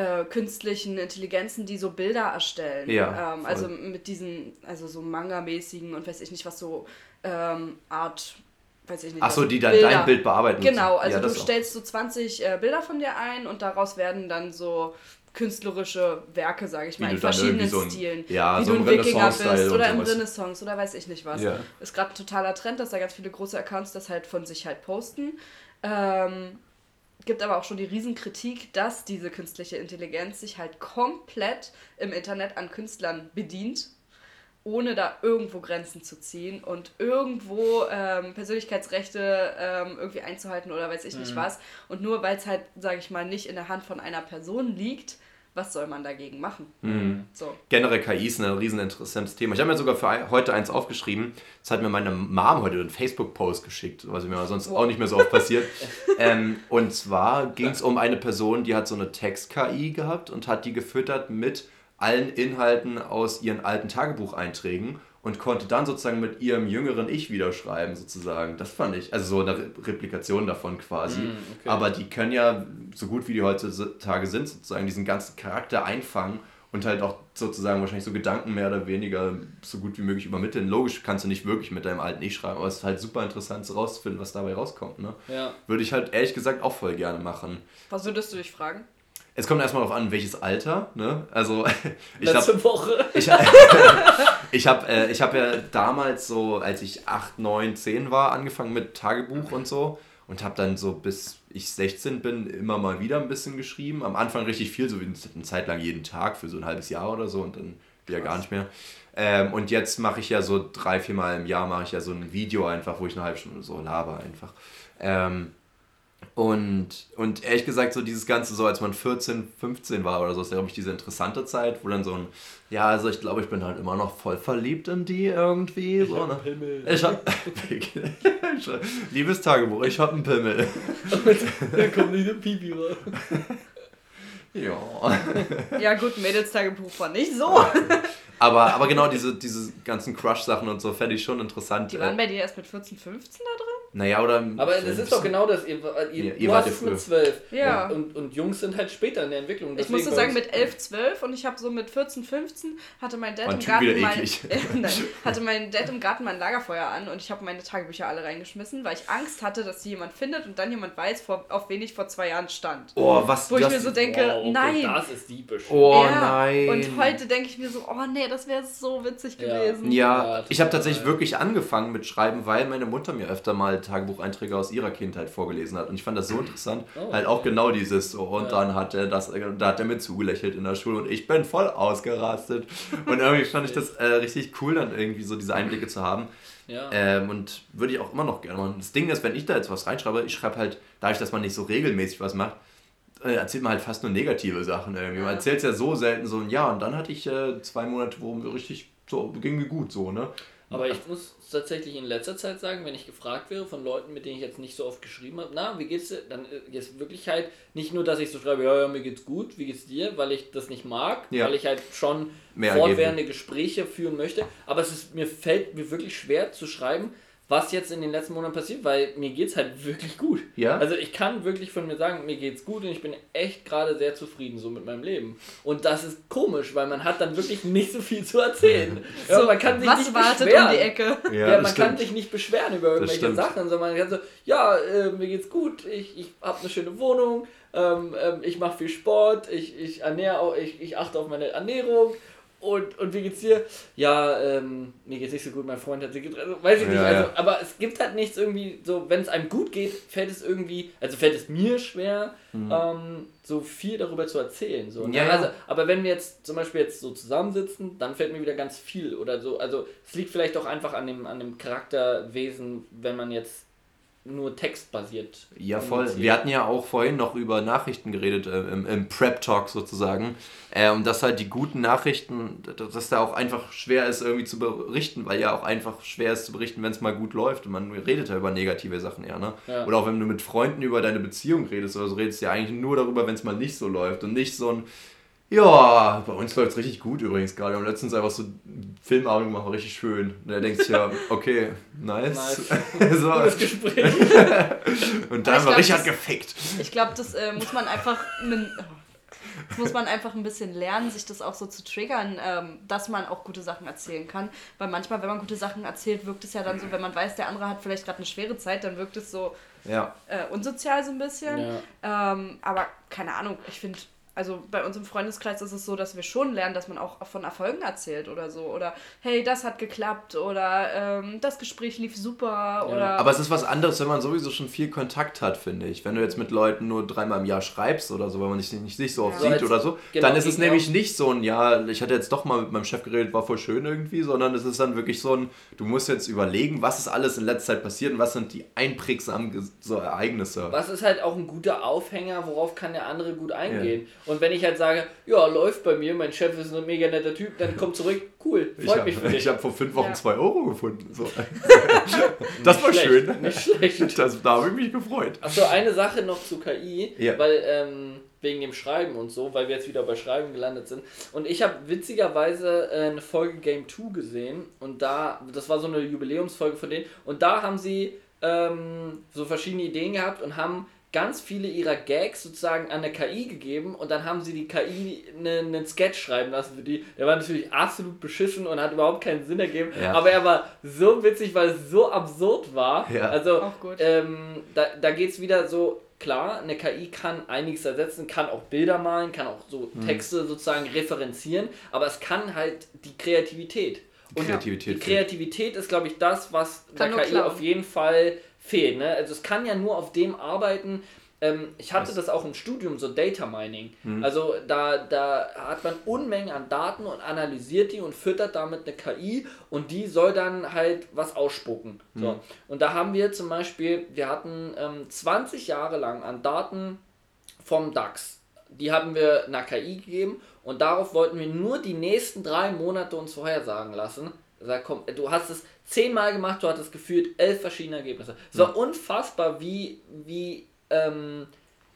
äh, künstlichen Intelligenzen, die so Bilder erstellen. Ja, ähm, also mit diesen, also so Manga-mäßigen und weiß ich nicht, was so ähm, Art, weiß ich nicht. Ach so, was, die dann Bilder. dein Bild bearbeiten. Genau, also ja, du das auch. stellst so 20 äh, Bilder von dir ein und daraus werden dann so künstlerische Werke, sage ich Wie mal, in verschiedenen so ein- Stilen. ja, wie so du ein Wikinger bist oder im. Renaissance oder weiß ich nicht was. Ja. Ist gerade ein totaler Trend, dass da ganz viele große Accounts das halt von sich halt posten. Ähm, gibt aber auch schon die Riesenkritik, dass diese künstliche Intelligenz sich halt komplett im Internet an Künstlern bedient, ohne da irgendwo Grenzen zu ziehen und irgendwo ähm, Persönlichkeitsrechte ähm, irgendwie einzuhalten oder weiß ich nicht was. Und nur weil es halt, sage ich mal, nicht in der Hand von einer Person liegt, was soll man dagegen machen? Mhm. So. Generell KI ist ein riesen interessantes Thema. Ich habe mir sogar für heute eins aufgeschrieben. Das hat mir meine Mom heute einen Facebook-Post geschickt, was mir sonst auch nicht mehr so oft passiert. [LAUGHS] ähm, und zwar ging es um eine Person, die hat so eine Text-KI gehabt und hat die gefüttert mit allen Inhalten aus ihren alten Tagebucheinträgen und konnte dann sozusagen mit ihrem jüngeren Ich wieder schreiben, sozusagen. Das fand ich, also so eine Re- Replikation davon quasi. Mm, okay. Aber die können ja, so gut wie die heutzutage sind, sozusagen diesen ganzen Charakter einfangen und halt auch sozusagen wahrscheinlich so Gedanken mehr oder weniger so gut wie möglich übermitteln. Logisch kannst du nicht wirklich mit deinem alten Ich schreiben, aber es ist halt super interessant herauszufinden, was dabei rauskommt. Ne? Ja. Würde ich halt ehrlich gesagt auch voll gerne machen. Was würdest du dich fragen? Es kommt erstmal darauf an, welches Alter. Ne? Also [LAUGHS] ich Letzte habe Woche. ich, [LAUGHS] ich habe äh, ich hab ja damals so, als ich 8, 9, 10 war, angefangen mit Tagebuch und so. Und habe dann so bis ich 16 bin immer mal wieder ein bisschen geschrieben. Am Anfang richtig viel, so wie eine Zeit lang jeden Tag für so ein halbes Jahr oder so und dann wieder gar nicht mehr. Ähm, und jetzt mache ich ja so drei, vier Mal im Jahr mache ich ja so ein Video einfach, wo ich eine halbe Stunde so laber einfach. Ähm, und, und ehrlich gesagt, so dieses Ganze, so als man 14, 15 war oder so, ist ja, glaube ich, diese interessante Zeit, wo dann so ein, ja, also ich glaube, ich bin halt immer noch voll verliebt in die irgendwie. So, ne? Ich hab. [LAUGHS] Liebes Tagebuch, ich hab einen Pimmel. [LAUGHS] da kommt nicht ein Pipi raus. [LAUGHS] Ja. Ja gut, Mädelstagebuch war nicht so. Aber, aber genau diese, diese ganzen Crush-Sachen und so fände ich schon interessant. Die waren Äh, bei dir erst mit 14, 15 da drin? Naja, oder. Aber das ist doch genau das. Ihr, ihr, Ja, ihr wart ja mit. 12. Ja. Und, und Jungs sind halt später in der Entwicklung. Ich musste sagen, mit 11, 12 und ich habe so mit 14, 15 [LAUGHS] [LAUGHS] hatte mein Dad im Garten wieder mein, eklig. Nein, hatte mein Dad im Garten mein Lagerfeuer an und ich habe meine Tagebücher alle reingeschmissen, weil ich Angst hatte, dass sie jemand findet und dann jemand weiß, vor, auf wen ich vor zwei Jahren stand. Oh, was Wo ich mir so denke, Wow, okay, nein. Das ist diebisch. Oh Ja, nein. Und heute denke ich mir so, oh nee, das wäre so witzig Ja. gewesen. Ja, Ja, ich habe tatsächlich wirklich angefangen mit Schreiben, weil meine Mutter mir öfter mal Tagebucheinträge aus ihrer Kindheit vorgelesen hat. Und ich fand das so interessant. Oh. Halt auch genau dieses so. Und Ja. dann hat er das, da hat er mir zugelächelt in der Schule und ich bin voll ausgerastet. Und irgendwie fand ich das äh, richtig cool, dann irgendwie so diese Einblicke zu haben. Ja. Ähm, und würde ich auch immer noch gerne machen. Das Ding ist, wenn ich da jetzt was reinschreibe, ich schreibe halt, dadurch, dass man nicht so regelmäßig was macht, äh, erzählt man halt fast nur negative Sachen irgendwie. Man erzählt es ja so selten so ein Jahr und dann hatte ich äh, zwei Monate, wo richtig so ging mir gut so, ne? Aber ich muss tatsächlich in letzter Zeit sagen, wenn ich gefragt wäre von Leuten, mit denen ich jetzt nicht so oft geschrieben habe, na, wie geht's dir? Dann äh, ist wirklich halt nicht nur, dass ich so schreibe, ja, ja, mir geht's gut, wie geht's dir, weil ich das nicht mag, Ja. weil ich halt schon Mehr fortwährende Gespräche führen möchte. Aber es ist, mir fällt mir wirklich schwer zu schreiben, was jetzt in den letzten Monaten passiert, weil mir geht's halt wirklich gut. Ja? Also ich kann wirklich von mir sagen, mir geht's gut und ich bin echt gerade sehr zufrieden so mit meinem Leben. Und das ist komisch, weil man hat dann wirklich nicht so viel zu erzählen. [LAUGHS] ja, So, man kann sich was nicht wartet beschweren. um die Ecke? Ja, das man stimmt. kann sich nicht beschweren über irgendwelche. Sachen, sondern man kann so, ja, äh, mir geht's gut, ich, ich habe eine schöne Wohnung, ähm, ähm, ich mache viel Sport, ich, ich ernähre auch, ich, ich achte auf meine Ernährung und, und wie geht's dir? Ja, ähm, mir geht's nicht so gut, mein Freund hat sich getrennt, also, weiß ich nicht, Ja, also, ja. aber es gibt halt nichts irgendwie, so, wenn es einem gut geht, fällt es irgendwie, also fällt es mir schwer, ähm, so viel darüber zu erzählen, so, ne? Mhm. Ja. also, aber wenn wir jetzt zum Beispiel jetzt so zusammensitzen, dann fällt mir wieder ganz viel oder so. Also es liegt vielleicht auch einfach an dem, an dem Charakterwesen, wenn man jetzt nur textbasiert. Ja, voll. Wir hatten ja auch vorhin noch über Nachrichten geredet, äh, im, im Prep-Talk sozusagen. Äh, und dass halt die guten Nachrichten, dass, dass da auch einfach schwer ist irgendwie zu berichten, weil ja auch einfach schwer ist zu berichten, wenn es mal gut läuft. Und man redet ja über negative Sachen eher, ne? Ja. Oder auch wenn du mit Freunden über deine Beziehung redest oder so, redest du ja eigentlich nur darüber, wenn es mal nicht so läuft. Und nicht so ein, ja, bei uns läuft es richtig gut übrigens gerade. Wir haben letztens einfach so einen Filmabend gemacht, war richtig schön. Und da denkst du ja, okay, nice. [LAUGHS] so. Gutes Gespräch. [LAUGHS] Und Aber dann war Richard das- gefickt. Ich glaube, das äh, muss man einfach. Mit, das muss man einfach ein bisschen lernen, sich das auch so zu triggern, ähm, dass man auch gute Sachen erzählen kann. Weil manchmal, wenn man gute Sachen erzählt, wirkt es ja dann so, wenn man weiß, der andere hat vielleicht gerade eine schwere Zeit, dann wirkt es so Ja. äh, unsozial so ein bisschen. Ja. Ähm, aber keine Ahnung, ich finde, also bei uns im Freundeskreis ist es so, dass wir schon lernen, dass man auch von Erfolgen erzählt oder so. Oder hey, das hat geklappt oder ähm, das Gespräch lief super oder. Aber es ist was anderes, wenn man sowieso schon viel Kontakt hat, finde ich. Wenn du jetzt mit Leuten nur dreimal im Jahr schreibst oder so, weil man dich nicht, nicht so oft Ja. sieht oder so, genau, dann ist es nämlich nicht so ein, ja, ich hatte jetzt doch mal mit meinem Chef geredet, war voll schön irgendwie, sondern es ist dann wirklich so ein, du musst jetzt überlegen, was ist alles in letzter Zeit passiert und was sind die einprägsamen so Ereignisse. Was ist halt auch ein guter Aufhänger, worauf kann der andere gut eingehen. Und wenn ich halt sage, ja, läuft bei mir, mein Chef ist ein mega netter Typ, dann kommt zurück, cool, freut ich mich hab, für dich. Ich habe vor fünf Wochen Ja. zwei Euro gefunden. So. [LAUGHS] [LAUGHS] das war schlecht, schön. Nicht schlecht. Das, da habe ich mich gefreut. Achso, eine Sache noch zu KI, Ja. weil ähm, wegen dem Schreiben und so, weil wir jetzt wieder bei Schreiben gelandet sind. Und ich habe witzigerweise äh, eine Folge Game 2 gesehen und da, das war so eine Jubiläumsfolge von denen und da haben sie ähm, so verschiedene Ideen gehabt und haben ganz viele ihrer Gags sozusagen an eine KI gegeben und dann haben sie die KI ne, einen Sketch schreiben lassen für die. Der war natürlich absolut beschissen und hat überhaupt keinen Sinn ergeben, Ja. aber er war so witzig, weil es so absurd war. Ja. Also ähm, da, da geht es wieder so, klar, eine KI kann einiges ersetzen, kann auch Bilder malen, kann auch so Mhm. Texte sozusagen referenzieren, aber es kann halt die Kreativität. Und Kreativität die fehlt. Kreativität ist, glaube ich, das, was Kann der KI klauen. auf jeden Fall fehlt. Ne? Also es kann ja nur auf dem arbeiten. Ähm, ich hatte Was? das auch im Studium, so Data Mining. Mhm. Also da, da hat man Unmengen an Daten und analysiert die und füttert damit eine KI und die soll dann halt was ausspucken. So. Und da haben wir zum Beispiel, wir hatten ähm, 20 Jahre lang an Daten vom DAX. Die haben wir einer KI gegeben und darauf wollten wir nur die nächsten drei Monate uns vorhersagen lassen. Sag, komm, du hast es zehnmal gemacht, du hattest gefühlt elf verschiedene Ergebnisse. Es war unfassbar, wie, wie, ähm,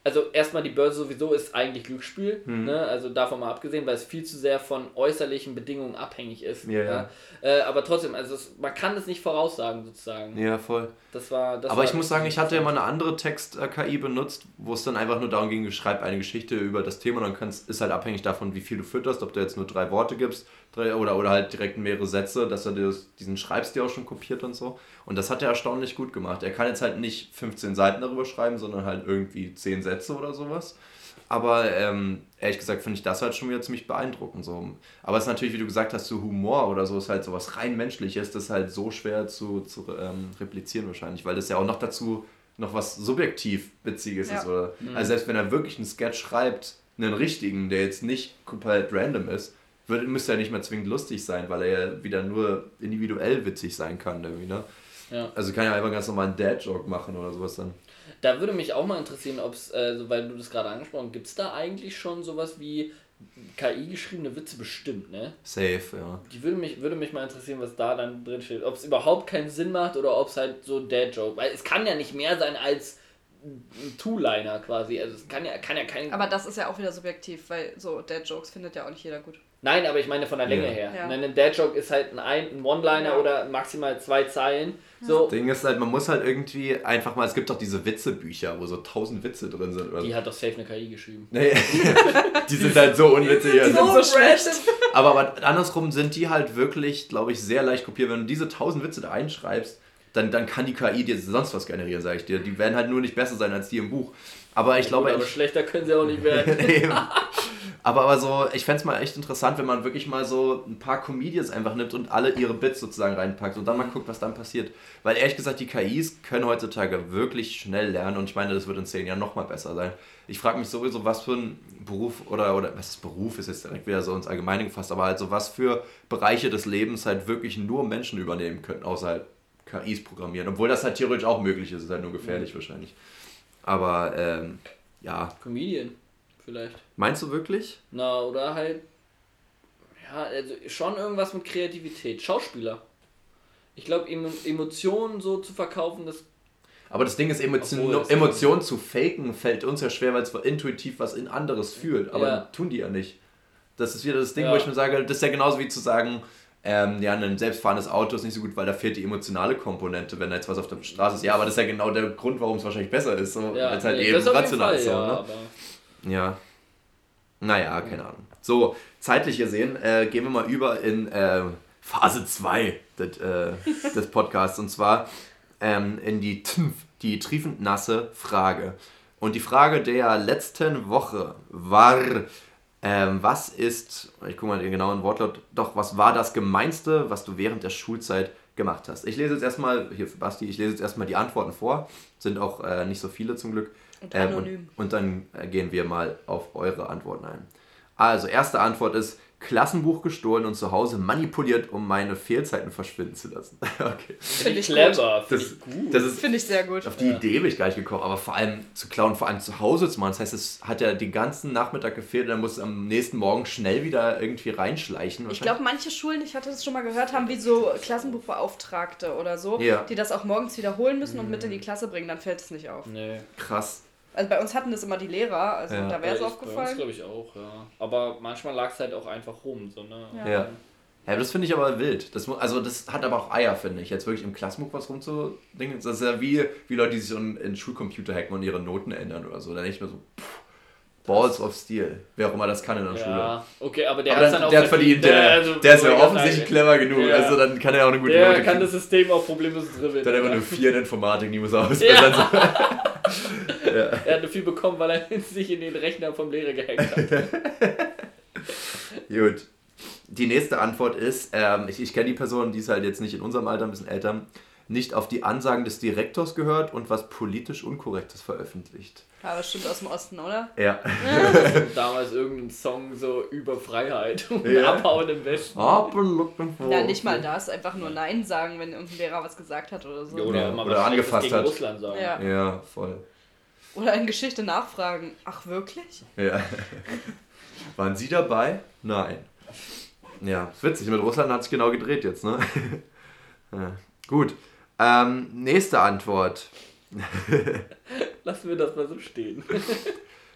also erstmal die Börse sowieso ist eigentlich Glücksspiel, ne? also davon mal abgesehen, weil es viel zu sehr von äußerlichen Bedingungen abhängig ist. Ja, ja. Äh, aber trotzdem, also es, man kann es nicht voraussagen sozusagen. Ja, voll. Das war, das Aber war ich muss sagen, ich hatte ja mal eine andere Text-KI benutzt, wo es dann einfach nur darum ging, schreib eine Geschichte über das Thema und dann kannst, ist halt abhängig davon, wie viel du fütterst, ob du jetzt nur drei Worte gibst oder, oder halt direkt mehrere Sätze, dass er das, diesen Schreibstil auch schon kopiert und so. Und das hat er erstaunlich gut gemacht. Er kann jetzt halt nicht 15 Seiten darüber schreiben, sondern halt irgendwie 10 Sätze oder sowas. Aber ähm, ehrlich gesagt finde ich das halt schon wieder ziemlich beeindruckend. So. Aber es ist natürlich, wie du gesagt hast, so Humor oder so ist halt sowas rein menschliches, das ist halt so schwer zu, zu ähm, replizieren wahrscheinlich, weil das ja auch noch dazu noch was subjektiv Witziges Ja. ist. Oder? Also selbst wenn er wirklich einen Sketch schreibt, einen richtigen, der jetzt nicht komplett random ist, würde, müsste er nicht mehr zwingend lustig sein, weil er ja wieder nur individuell witzig sein kann. Irgendwie, ne? Ja. Also kann ja einfach ganz normal einen Dad-Joke machen oder sowas dann. Da würde mich auch mal interessieren, ob es, äh, so, weil du das gerade angesprochen hast, gibt es da eigentlich schon sowas wie KI-geschriebene Witze bestimmt, ne? Safe, ja. Die würde mich, würde mich mal interessieren, was da dann drin steht. Ob es überhaupt keinen Sinn macht oder ob es halt so ein Dad-Joke. Weil es kann ja nicht mehr sein als ein Two-Liner quasi. Also es kann ja, kann ja kein. Aber das ist ja auch wieder subjektiv, weil so Dad-Jokes findet ja auch nicht jeder gut. Nein, aber ich meine von der Länge Ja. her. Ja. Nein, Ein Dad-Joke ist halt ein, ein One-Liner Ja. oder maximal zwei Zeilen. So, Ding ist halt, man muss halt irgendwie einfach mal, es gibt doch diese Witzebücher, wo so tausend Witze drin sind. Oder die hat doch safe eine KI geschrieben. Nee, [LAUGHS] die sind halt so unwitzig. also- so schlecht. Aber, aber andersrum sind die halt wirklich, glaube ich, sehr leicht kopiert. Wenn du diese tausend Witze da einschreibst, dann, dann kann die KI dir sonst was generieren, sage ich dir. Die werden halt nur nicht besser sein als die im Buch. Aber ich glaube, Gut, aber ich, schlechter können sie auch nicht werden. [LAUGHS] [LAUGHS] Aber, aber so, ich fände es mal echt interessant, wenn man wirklich mal so ein paar Comedians einfach nimmt und alle ihre Bits sozusagen reinpackt und dann mal guckt, was dann passiert. Weil ehrlich gesagt, die KIs können heutzutage wirklich schnell lernen und ich meine, das wird in zehn Jahren nochmal besser sein. Ich frage mich sowieso, was für ein Beruf oder, oder was ist Beruf, ist jetzt direkt wieder so ins Allgemeine gefasst, aber halt so was für Bereiche des Lebens halt wirklich nur Menschen übernehmen könnten, außer halt KIs programmieren. Obwohl das halt theoretisch auch möglich ist, ist halt nur gefährlich wahrscheinlich. Aber ähm, ja, Comedian, vielleicht. meinst du wirklich? Na, oder halt. Ja, also schon irgendwas mit Kreativität. Schauspieler. Ich glaube, Emotionen so zu verkaufen, das. Aber das Ding ist, Emotion, Emotionen zu faken fällt uns ja schwer, weil es intuitiv was in anderes fühlt. Aber Ja. tun die ja nicht. Das ist wieder das Ding, Ja. wo ich mir sage, das ist ja genauso wie zu sagen, ähm, ja, ein selbstfahrendes Auto ist nicht so gut, weil da fehlt die emotionale Komponente, wenn da jetzt was auf der Straße ist. Ja, aber das ist ja genau der Grund, warum es wahrscheinlich besser ist. So, Ja, es halt nee, eben rational Fall, ist. So, ja, ne? Ja. Naja, keine Ahnung. So, zeitlich gesehen, äh, gehen wir mal über in äh, Phase 2 des, äh, [LAUGHS] des Podcasts. Und zwar ähm, in die die triefend nasse Frage. Und die Frage der letzten Woche war, ähm, was ist, ich gucke mal den genauen Wortlaut, doch, was war das Gemeinste, was du während der Schulzeit gemacht hast? Ich lese jetzt erstmal, hier für Basti, ich lese jetzt erstmal die Antworten vor. Sind auch äh, nicht so viele zum Glück. Und Ähm, anonym. und, und dann äh, gehen wir mal auf eure Antworten ein. Also, erste Antwort ist Klassenbuch gestohlen und zu Hause manipuliert, um meine Fehlzeiten verschwinden zu lassen. [LAUGHS] okay. Finde ich clever, Das, finde ich gut. das ist Finde ich sehr gut. auf die Idee bin ich gar nicht gekommen, aber vor allem zu klauen, vor allem zu Hause zu machen. Das heißt, es hat ja den ganzen Nachmittag gefehlt und dann muss es am nächsten Morgen schnell wieder irgendwie reinschleichen. Ich glaube, manche Schulen, ich hatte das schon mal gehört, haben wie so Klassenbuchbeauftragte oder so, Ja. die das auch morgens wiederholen müssen und mit in die Klasse bringen, dann fällt es nicht auf. nee. krass. Also bei uns hatten das immer die Lehrer, also Ja. da wäre es Ja, ich- Bei uns aufgefallen. glaube ich auch, ja. Aber manchmal lag es halt auch einfach rum, so, ne? Ja. Ja. Ja, das finde ich aber wild. Das, also das hat aber auch Eier, finde ich. Jetzt wirklich im Klassenbuch was rumzudingen. Das ist ja wie, wie Leute, die sich so in, in Schulcomputer hacken und ihre Noten ändern oder so. Da denke ich mir so, pff, Balls of Steel. Wer auch immer das kann in der Schule. Ja, okay, aber der Aber hat dann, dann auch der hat verdient, der, also, der ist ja offensichtlich sagen, clever genug. Ja. Also dann kann er auch eine gute Der Note kann kriegen. das System auch problemlos dribbeln. Dann einfach nur vier in Informatik, die muss er [LAUGHS] Ja. Ausbessern. Er hatte viel bekommen, weil er [LAUGHS] sich in den Rechner vom Lehrer gehackt hat. [LAUGHS] Gut. Die nächste Antwort ist, ähm, ich, ich kenne die Person, die ist halt jetzt nicht in unserem Alter, ein bisschen älter, nicht auf die Ansagen des Direktors gehört und was politisch Unkorrektes veröffentlicht. Ja, bestimmt aus dem Osten, oder? Ja. Damals irgendein Song so über Freiheit [LAUGHS] und Ja. Abhauen im Westen. Ja, nicht mal das, einfach nur Nein sagen, wenn irgendein Lehrer was gesagt hat oder so. Oder, Ja, oder was Schlechtes angefasst gegen hat. Russland sagen. Ja. Ja, voll. Oder in Geschichte nachfragen. Ach, wirklich? Ja. [LAUGHS] Waren Sie dabei? Nein. Ja, ist witzig. Mit Russland hat sich genau gedreht jetzt, ne? [LAUGHS] ja. Gut. Ähm, nächste Antwort. [LAUGHS] Lassen wir das mal so stehen.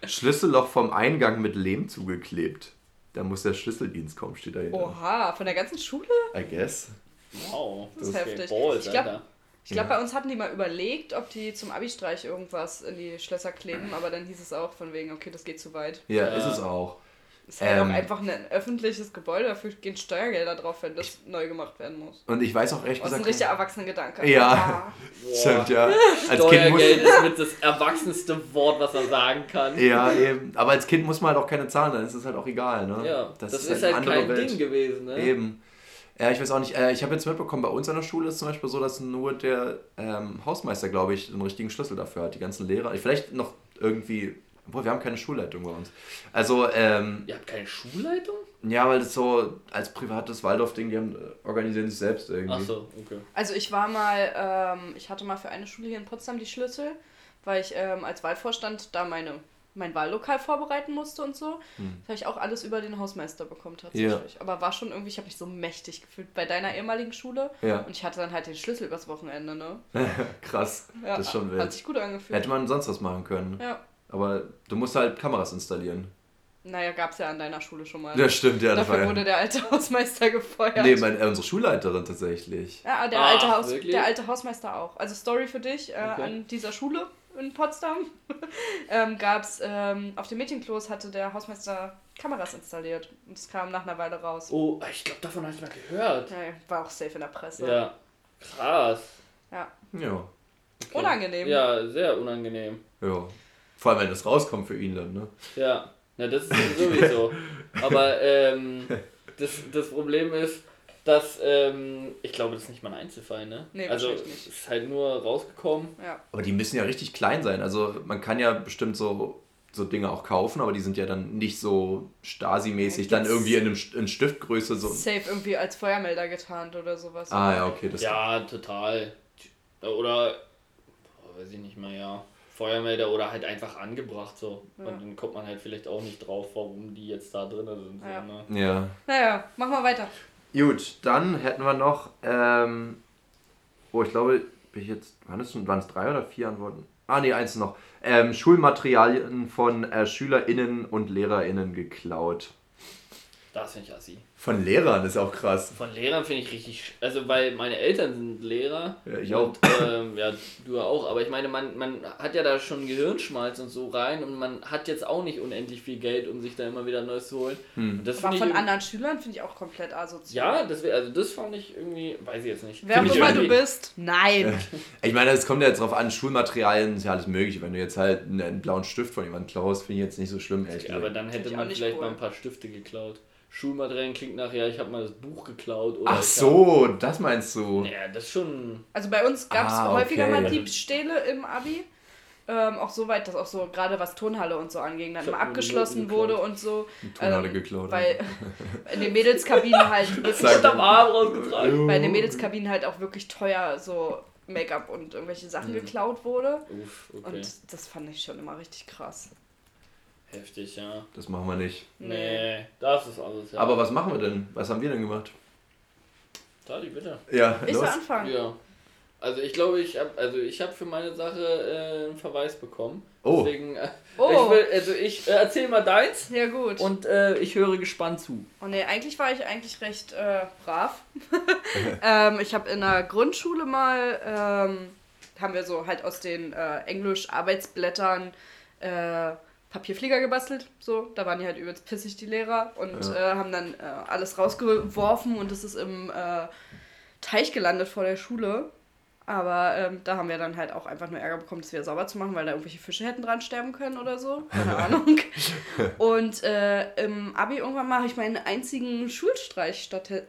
Schlüsselloch vom Eingang mit Lehm zugeklebt. Da muss der Schlüsseldienst kommen, steht da hinten. Oha, von der ganzen Schule? I guess. Wow, Das ist geht heftig. Balls, Ich glaub- Alter. Ich glaube, Ja. bei uns hatten die mal überlegt, ob die zum Abi-Streich irgendwas in die Schlösser kleben, aber dann hieß es auch von wegen, okay, das geht zu weit. Ja, Ja. ist es auch. Ist halt Ähm. auch einfach ein öffentliches Gebäude, dafür gehen Steuergelder drauf, wenn das neu gemacht werden muss. Und ich weiß auch ehrlich Das ist ein gesagt. richtiger Erwachsenengedanke. Ja. Boah. [LAUGHS] Stimmt, ja. Als. Steuergeld ist mit das erwachsenste Wort, was man sagen kann. Ja, eben. Aber als Kind muss man halt auch keine zahlen, dann ist es halt auch egal, ne? Ja, das, ist, eine halt andere kein Welt. Ding gewesen, ne? Eben. Ja, ich weiß auch nicht. Äh, ich habe jetzt mitbekommen, bei uns an der Schule ist zum Beispiel so, dass nur der ähm, Hausmeister, glaube ich, den richtigen Schlüssel dafür hat. Die ganzen Lehrer. Vielleicht noch irgendwie. Obwohl, wir haben keine Schulleitung bei uns. Also, ähm, Ihr habt keine Schulleitung? ja, weil das so als privates Waldorf-Ding, die haben, äh, organisieren sich selbst irgendwie. Ach so, okay. Also ich war mal, ähm, ich hatte mal für eine Schule hier in Potsdam die Schlüssel, weil ich ähm, als Wahlvorstand da meine, mein Wahllokal vorbereiten musste und so. Hm. Das habe ich auch alles über den Hausmeister bekommen tatsächlich. Aber war schon irgendwie, ich habe mich so mächtig gefühlt bei deiner ehemaligen Schule. Ja, Und ich hatte dann halt den Schlüssel übers Wochenende, ne? [LAUGHS] krass. Ja, das ist schon Hat wild. sich gut angefühlt. Hätte man sonst was machen können. Ja. Aber du musst halt Kameras installieren. Naja, gab es ja an deiner Schule schon mal. Ja, stimmt, ja. Dafür war wurde ja. der alte Hausmeister [LAUGHS] gefeuert. Nee, meine, äh, unsere Schulleiterin tatsächlich. Ja, der, Ach, alte Haus, wirklich? der alte Hausmeister auch. Also Story für dich, äh, Okay. an dieser Schule in Potsdam [LAUGHS] ähm, gab es, ähm, auf dem Mädchenklos hatte der Hausmeister Kameras installiert. Und es kam nach einer Weile raus. Oh, ich glaube, davon habe ich mal gehört. Ja, war auch safe in der Presse. Ja. Krass. Ja. Ja. Okay. Unangenehm. Ja, sehr unangenehm. Ja. Vor allem, wenn das rauskommt für ihn dann, ne? Ja, na das ist sowieso. [LAUGHS] Aber ähm, das, das Problem ist, dass ähm, ich glaube, das ist nicht mal ein Einzelfall, ne? Nee, also es ist halt nur rausgekommen. Ja. Aber die müssen ja richtig klein sein. Also man kann ja bestimmt so, so Dinge auch kaufen, aber die sind ja dann nicht so Stasi-mäßig, Ja, dann irgendwie in, einem, in Stiftgröße so. Safe irgendwie als Feuermelder getarnt oder sowas. Ah ja, okay. Das Ja, total. Oder boah, weiß ich nicht mehr, ja. Feuermelder oder halt einfach angebracht so. Ja. Und dann kommt man halt vielleicht auch nicht drauf, warum die jetzt da drin sind. So, Ja. ne? ja. Naja, mach mal weiter. Gut, dann hätten wir noch, ähm, oh, ich glaube, bin ich jetzt, waren es drei oder vier Antworten? Ah, nee, eins noch. Ähm, Schulmaterialien von äh, SchülerInnen und LehrerInnen geklaut. Das finde ich assi. Von Lehrern ist auch krass. Von Lehrern finde ich richtig, also weil meine Eltern sind Lehrer. Ja, ich auch. Und, ähm, ja, du auch, aber ich meine, man, man hat ja da schon Gehirnschmalz und so rein und man hat jetzt auch nicht unendlich viel Geld, um sich da immer wieder Neues zu holen. Hm. Und das Aber von anderen Schülern finde ich auch komplett asozial. Ja, das wär, also das fand ich irgendwie, weiß ich jetzt nicht. Wer auch immer du irgendwie- bist, nein. Ich meine, es kommt ja jetzt drauf an, Schulmaterialien ist ja alles mögliche. Wenn du jetzt halt einen, einen blauen Stift von jemandem klaust, finde ich jetzt nicht so schlimm, ehrlich Ja, aber dann hätte man vielleicht cool. mal ein paar Stifte geklaut. Schulmaterialien klingt nachher, ich habe mal das Buch geklaut. Oder Ach so, das meinst du? Hab, ja, das ist schon. Also bei uns gab es Ah, häufiger okay. mal Diebstähle im Abi. Ähm, auch so weit, dass auch so gerade was Turnhalle und so anging, dann hab immer abgeschlossen wurde und so. Die Turnhalle Ähm, geklaut. Weil [LAUGHS] in den Mädelskabinen halt [LAUGHS] wirklich Unterm Arm rausgetragen. weil in den Mädelskabinen halt auch wirklich teuer so Make-up und irgendwelche Sachen Mhm. geklaut wurde. Uff, okay. Und das fand ich schon immer richtig krass. Heftig, ja. Das machen wir nicht. Nee, das ist alles, ja. Aber was machen wir denn? Was haben wir denn gemacht? Tali, bitte. Ja, Ich soll anfangen. Ja. Also ich glaube, ich habe also ich habe für meine Sache äh, einen Verweis bekommen. Oh. Deswegen, äh, Oh. ich will, also ich äh, erzähl mal deins Ja, gut. und äh, ich höre gespannt zu. Oh ne, eigentlich war ich eigentlich recht äh, brav. [LAUGHS] ähm, ich habe in der Grundschule mal, ähm, haben wir so halt aus den äh, Englisch-Arbeitsblättern äh, Papierflieger gebastelt. So, da waren die halt übelst pissig, die Lehrer, und Ja. äh, haben dann äh, alles rausgeworfen und es ist im äh, Teich gelandet vor der Schule. Aber ähm, da haben wir dann halt auch einfach nur Ärger bekommen, das wieder sauber zu machen, weil da irgendwelche Fische hätten dran sterben können oder so. Keine [LAUGHS] Ahnung. Und äh, im Abi irgendwann mache ich meinen einzigen Schulstreich statt, äh,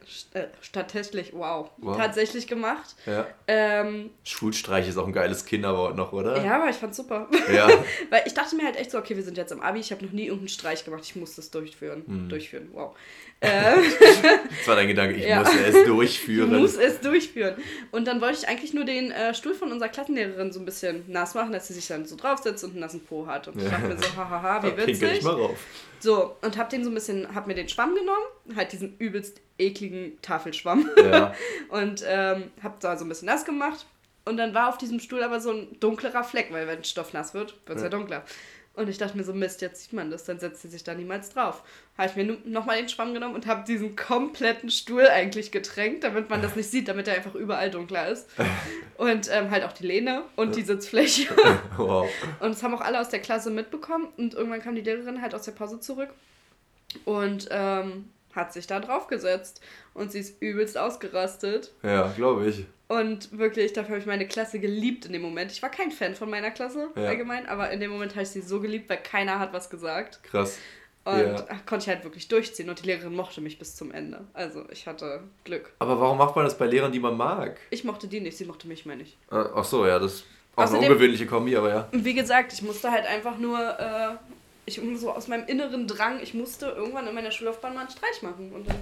tatsächlich, wow, Wow. tatsächlich gemacht. Ja. Ähm, Schulstreich ist auch ein geiles Kinderwort noch, oder? ja, aber ich fand's super. Ja. [LAUGHS] Weil ich dachte mir halt echt so, okay, wir sind jetzt im Abi, ich habe noch nie irgendeinen Streich gemacht, ich muss das durchführen. Hm. Durchführen, wow. Äh, Das war dein Gedanke, ich Ja. muss es [LAUGHS] ich durchführen. muss es durchführen. Und dann wollte ich eigentlich nur den äh, Stuhl von unserer Klassenlehrerin so ein bisschen nass machen, dass sie sich dann so draufsetzt und einen nassen Po hat. Und ich dachte mir so, hahaha, wie Pinkel ich witzig. mal rauf. So, und hab den so ein bisschen, hab mir den Schwamm genommen, halt diesen übelst ekligen Tafelschwamm Ja. [LAUGHS] und ähm, hab da so ein bisschen nass gemacht. Und dann war auf diesem Stuhl aber so ein dunklerer Fleck, weil wenn Stoff nass wird, wird es ja. Ja. dunkler. Und ich dachte mir so, Mist, jetzt sieht man das, dann setzt sie sich da niemals drauf. Habe ich mir nochmal den Schwamm genommen und habe diesen kompletten Stuhl eigentlich getränkt, damit man das nicht sieht, damit er einfach überall dunkler ist. [LAUGHS] Und ähm, halt auch die Lehne und die Sitzfläche. [LAUGHS] Wow. Und das haben auch alle aus der Klasse mitbekommen. Und irgendwann kam die Lehrerin halt aus der Pause zurück und ähm, hat sich da drauf gesetzt. Und sie ist übelst ausgerastet. Ja, glaube ich. Und wirklich, dafür habe ich meine Klasse geliebt in dem Moment. Ich war kein Fan von meiner Klasse Ja. allgemein, aber in dem Moment habe ich sie so geliebt, weil keiner hat was gesagt. Krass. Und Ja. konnte ich halt wirklich durchziehen. Und die Lehrerin mochte mich bis zum Ende. Also ich hatte Glück. Aber warum macht man das bei Lehrern, die man mag? Ich mochte die nicht, sie mochte mich mehr nicht. Äh, Ach so, ja, das ist auch eine Außerdem- ungewöhnliche Kombi, aber ja. Wie gesagt, ich musste halt einfach nur, äh, ich so aus meinem inneren Drang, ich musste irgendwann in meiner Schullaufbahn mal einen Streich machen. Und dann,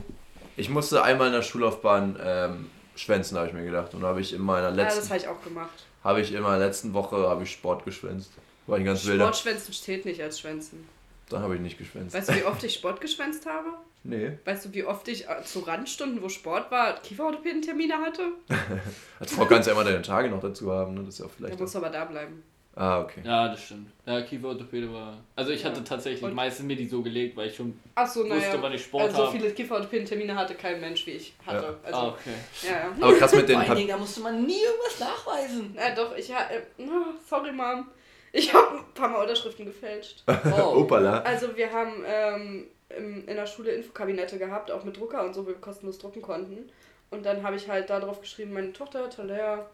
Ich musste einmal in der Schullaufbahn ähm, schwänzen, habe ich mir gedacht. Und da habe ich in meiner ja, das letzten, habe ich auch gemacht. habe ich in meiner letzten Woche habe ich Sport geschwänzt. War ich ganz wilder. Sportschwänzen steht nicht als Schwänzen. Dann habe ich nicht geschwänzt. Weißt du, wie oft [LAUGHS] ich Sport geschwänzt habe? Nee. Weißt du, wie oft ich äh, zu Randstunden, wo Sport war, Kieferorthopädentermine hatte? [LAUGHS] Als Frau kannst du ja immer deine Tage noch dazu haben, ne? Das ist ja Da vielleicht. musst du aber da bleiben. Ah, okay. Ja, das stimmt. Ja, Kieferorthopäde war. Also ich Ja. hatte tatsächlich Und- meistens mir die so gelegt, weil ich schon Achso, naja. wusste, wann ich Sport also so habe. viele Kieferorthopädentermine hatte kein Mensch, wie ich hatte. Ja. Also, ah, okay. ja, ja. Aber krass mit den Vor allen Dingen, da musste man nie irgendwas nachweisen. Ja, doch, ich ha- äh, sorry, Mom. Ich habe ein paar Mal Unterschriften gefälscht. [LAUGHS] Oh. Opala. Also wir haben ähm, in der Schule Infokabinette gehabt, auch mit Drucker und so, wo wir kostenlos drucken konnten. Und dann habe ich halt da drauf geschrieben, meine Tochter, Talea,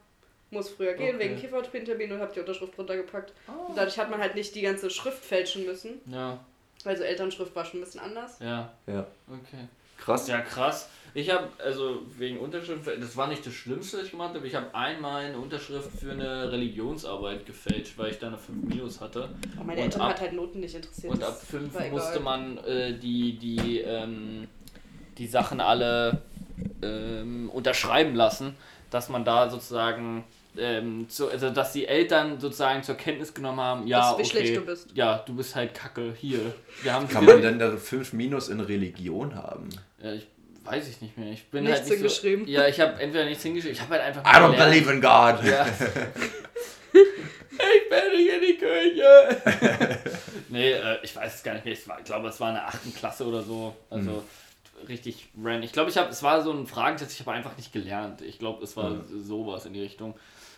muss früher gehen Okay. wegen Kieferorthopädentermin und habe die Unterschrift runtergepackt. Oh. Und dadurch hat man halt nicht die ganze Schrift fälschen müssen. Ja, Also Elternschrift war schon ein bisschen anders. ja, Ja. okay. Krass. Ja, krass. Ich habe, also wegen Unterschrift, das war nicht das Schlimmste, was ich gemacht habe. Ich habe einmal eine Unterschrift für eine Religionsarbeit gefälscht, weil ich da eine 5 Minus hatte. Aber meine Und Eltern ab- hat halt Noten nicht interessiert. Und ab 5 war egal. musste man äh, die, die, ähm, die Sachen alle ähm, unterschreiben lassen, dass man da sozusagen, ähm, zu, also dass die Eltern sozusagen zur Kenntnis genommen haben, ja, Dass- wie okay, schlecht du bist. ja, du bist halt kacke, hier. Wir haben Kann man denn da 5 Minus in Religion haben? Ja, ich weiß ich nicht mehr. Ich bin Nichts halt nicht hingeschrieben. So, ja, ich habe entweder nichts hingeschrieben, ich habe halt einfach I don't gelernt. believe in God. Ja. [LAUGHS] ich bin nicht in die Kirche. [LAUGHS] nee, äh, ich weiß es gar nicht mehr. Ich, war, ich glaube, es war in der achten Klasse oder so. Also richtig random. Ich glaube, ich habe, es war so ein Fragentest, ich habe einfach nicht gelernt. Ich glaube, es war sowas in die Richtung.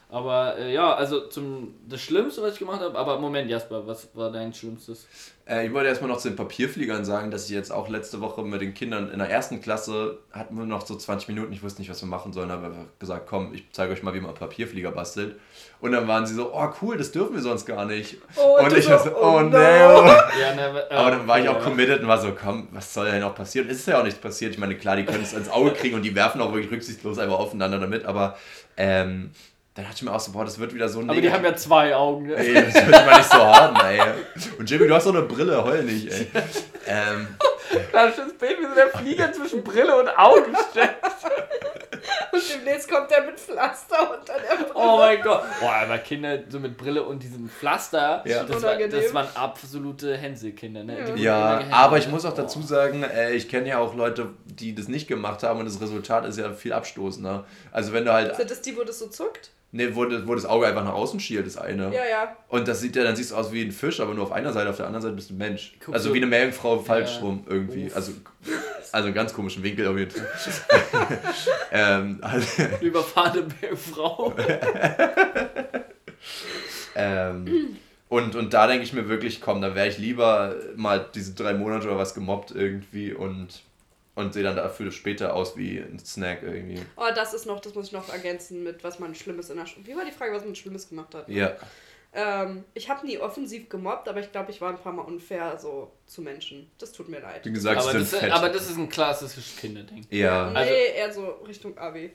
Aber äh, ja, also zum das Schlimmste, was ich gemacht habe, aber Moment, Jasper, was war dein Schlimmstes? Äh, ich wollte erstmal noch zu den Papierfliegern sagen, dass ich jetzt auch letzte Woche mit den Kindern in der ersten Klasse hatten wir noch so 20 Minuten, ich wusste nicht, was wir machen sollen, habe einfach gesagt, komm, ich zeige euch mal, wie man Papierflieger bastelt. Und dann waren sie so, oh cool, das dürfen wir sonst gar nicht. Oh, und ich war so, oh oh no. no. Ja, ne, [LAUGHS] Aber dann war ich auch committed und war so, komm, was soll denn auch passieren? Es ist ja auch nichts passiert. Ich meine, klar, die können es ins Auge kriegen und die werfen auch wirklich rücksichtslos einfach aufeinander damit, aber ähm, dann dachte ich mir auch so, boah, das wird wieder so Aber die haben ja zwei Augen, ne? Ey, das wird mal nicht so haben, ey. Und Jimmy, du hast so eine Brille, heul nicht, ey. Ähm, Klar, schönes Bild, wie so der Flieger zwischen Brille und Augen steckt. Und demnächst kommt der mit Pflaster unter der Brille. Oh mein Gott. Boah, aber Kinder so mit Brille und diesem Pflaster, Ja. das, war, das waren absolute Hänselkinder, ne? Ja, gehänselt. aber ich muss auch dazu sagen, äh, ich kenne ja auch Leute, die das nicht gemacht haben und das Resultat ist ja viel abstoßender. Also wenn du halt, Sind das die, wo das so zuckt? Ne, wo, das- wo das Auge einfach nach außen schielt, das eine. Ja, ja. Und das sieht ja, dann siehst du aus wie ein Fisch, aber nur auf einer Seite, auf der anderen Seite bist du ein Mensch. Guck also so- wie eine Meerjungfrau falsch Ja. rum irgendwie. Uff. Also, also einen ganz komischen Winkel auf jeden Fall. [LAUGHS] ähm, also, Eine [LAUGHS] überfahrene Frau. [LAUGHS] ähm, und, und da denke ich mir wirklich, komm, da wäre ich lieber mal diese drei Monate oder was gemobbt irgendwie und, und sehe dann dafür später aus wie ein Snack irgendwie. Oh, das ist noch, das muss ich noch ergänzen mit, was man Schlimmes in der Schule. Wie war die Frage, was man Schlimmes gemacht hat? Ja. Ähm, ich habe nie offensiv gemobbt, aber ich glaube, ich war ein paar Mal unfair so zu Menschen. Das tut mir leid. Wie gesagt, Aber das, fett. aber das ist ein klassisches Kinderding. ja. nee, also- eher so Richtung Abi.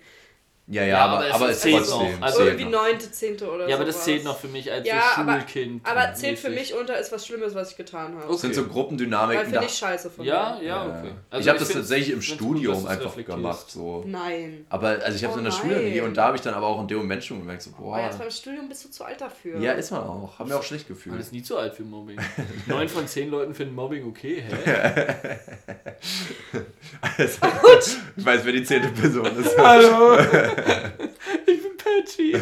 Ja, ja, Ja, aber, aber es aber es zählt trotzdem. noch. Also Irgendwie neunte, zehnte oder so. Ja, aber das zählt noch für mich als Ja, so aber- Schulkind. Aber zählt für mich unter, ist was Schlimmes, was ich getan habe. Okay. Das sind so Weil Gruppendynamiken. finde da- ich scheiße von Ja, mir. ja, okay. Also ich habe das tatsächlich im gut, Studium du's einfach gemacht. So. Nein. Aber also ich habe es Oh in der Schule nie und da habe ich dann aber auch in dem Moment schon gemerkt, so, Oh, boah. jetzt beim Studium bist du zu alt dafür. Ja, ist man auch. Haben wir auch schlecht Man gefühlt. ist nie zu alt für Mobbing. [LAUGHS] Neun von zehn Leuten finden Mobbing okay, hä? [LAUGHS] Also, ich weiß, wer die zehnte Person ist. Hallo! [LAUGHS] ich bin Patchy. [LAUGHS]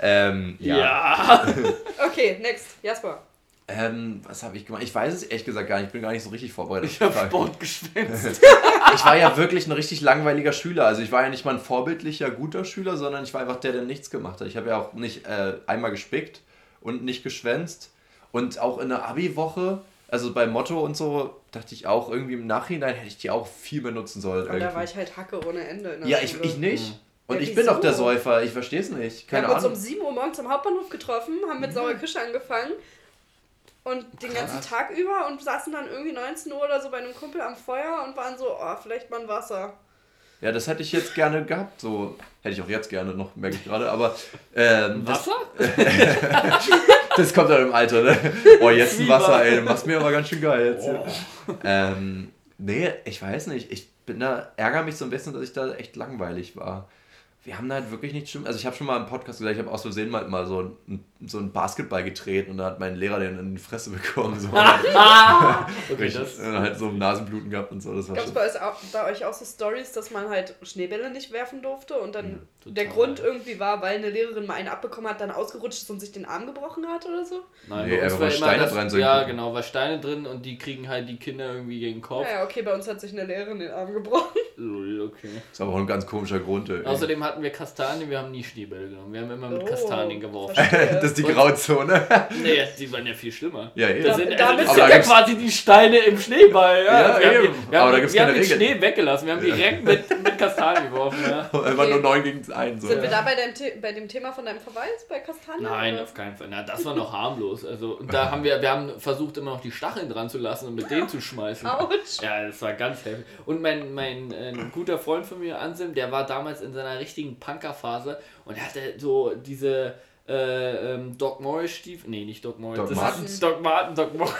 ähm, ja. Ja. [LAUGHS] Okay, next. Jasper. Ähm, was habe ich gemacht? Ich weiß es ehrlich gesagt gar nicht. Ich bin gar nicht so richtig vorbereitet. Ich hab Sport geschwänzt. [LAUGHS] ich war ja wirklich ein richtig langweiliger Schüler. Also ich war ja nicht mal ein vorbildlicher, guter Schüler, sondern ich war einfach der, der nichts gemacht hat. Ich habe ja auch nicht äh, einmal gespickt und nicht geschwänzt. Und auch in der Abi-Woche, also bei Motto und so, dachte ich auch irgendwie im Nachhinein hätte ich die auch viel mehr nutzen sollen. Und da irgendwie. war ich halt Hacke ohne Ende. Ja, ich, Schule. ich nicht. Und Ja, ich bin wieso? doch der Säufer. Ich verstehe es nicht. Wir Keine haben uns um Ahnung. 7 Uhr morgens am Hauptbahnhof getroffen, haben mit saurer Kische angefangen und den ganzen Krass. Tag über und saßen dann irgendwie 19 Uhr oder so bei einem Kumpel am Feuer und waren so, oh, vielleicht mal ein Wasser. Ja, das hätte ich jetzt gerne gehabt. So hätte ich auch jetzt gerne noch, merke ich gerade. Aber ähm, das, Wasser? [LAUGHS] das kommt dann im Alter, ne? Oh, jetzt ein. Wasser, ey. Du machst mir aber ganz schön geil jetzt. hier. Ähm, nee, ich weiß nicht. Ich bin da, ärgere mich so ein bisschen, dass ich da echt langweilig war. Wir haben da halt wirklich nicht schlimm. Also ich habe schon mal im Podcast gesagt, ich habe aus Versehen mal, mal so, ein, so einen Basketball getreten und da hat mein Lehrer den in die Fresse bekommen. So. [LAUGHS] Ah! [LAUGHS] Okay, Richtig, das. und halt so Nasenbluten gehabt und so. Das war Gab es bei, euch auch- bei euch auch so Stories, dass man halt Schneebälle nicht werfen durfte und dann Ja, der. Grund irgendwie war, weil eine Lehrerin mal einen abbekommen hat, dann ausgerutscht ist und sich den Arm gebrochen hat oder so? Nein, Nee, bei uns einfach war weil immer Steine das, dran sind. Ja, genau, weil Steine drin und die kriegen halt die Kinder irgendwie gegen den Kopf. Ja, okay, bei uns hat sich eine Lehrerin den Arm gebrochen. Okay. Das ist aber auch ein ganz komischer Grund. Ey. Außerdem hatten wir Kastanien, wir haben nie Schneebälle genommen. Wir haben immer mit Oh, Kastanien geworfen. verstehe. [LAUGHS] das ist die Grauzone. Nee, die waren ja viel schlimmer. ja, eben. sind, Da also das bist sind du- ja da quasi die Steine im Schneeball. Ja, Ja, wir haben, eben. die- wir Aber haben, da gibt's wir haben keine den Regeln. Schnee weggelassen. Wir haben direkt mit, mit Kastanien geworfen. Ja. [LAUGHS] Immer nur 9 gegen 1. So. Sind wir da bei dem, The bei dem Thema von deinem Verweis bei Kastanien? Nein, oder? auf keinen Fall. Na, das war noch harmlos. Also, und da haben wir, wir haben versucht, immer noch die Stacheln dran zu lassen und mit denen zu schmeißen. Autsch. Ja, das war ganz heftig. Und mein, mein äh, guter Freund von mir, Anselm, der war damals in seiner richtigen Punkerphase und er hatte so diese äh, ähm, Doc Morris Stiefel. Nee, nicht Doc Morris. Doc das Martens? Ist Doc Martin, [LAUGHS] [LAUGHS] Doc Morris.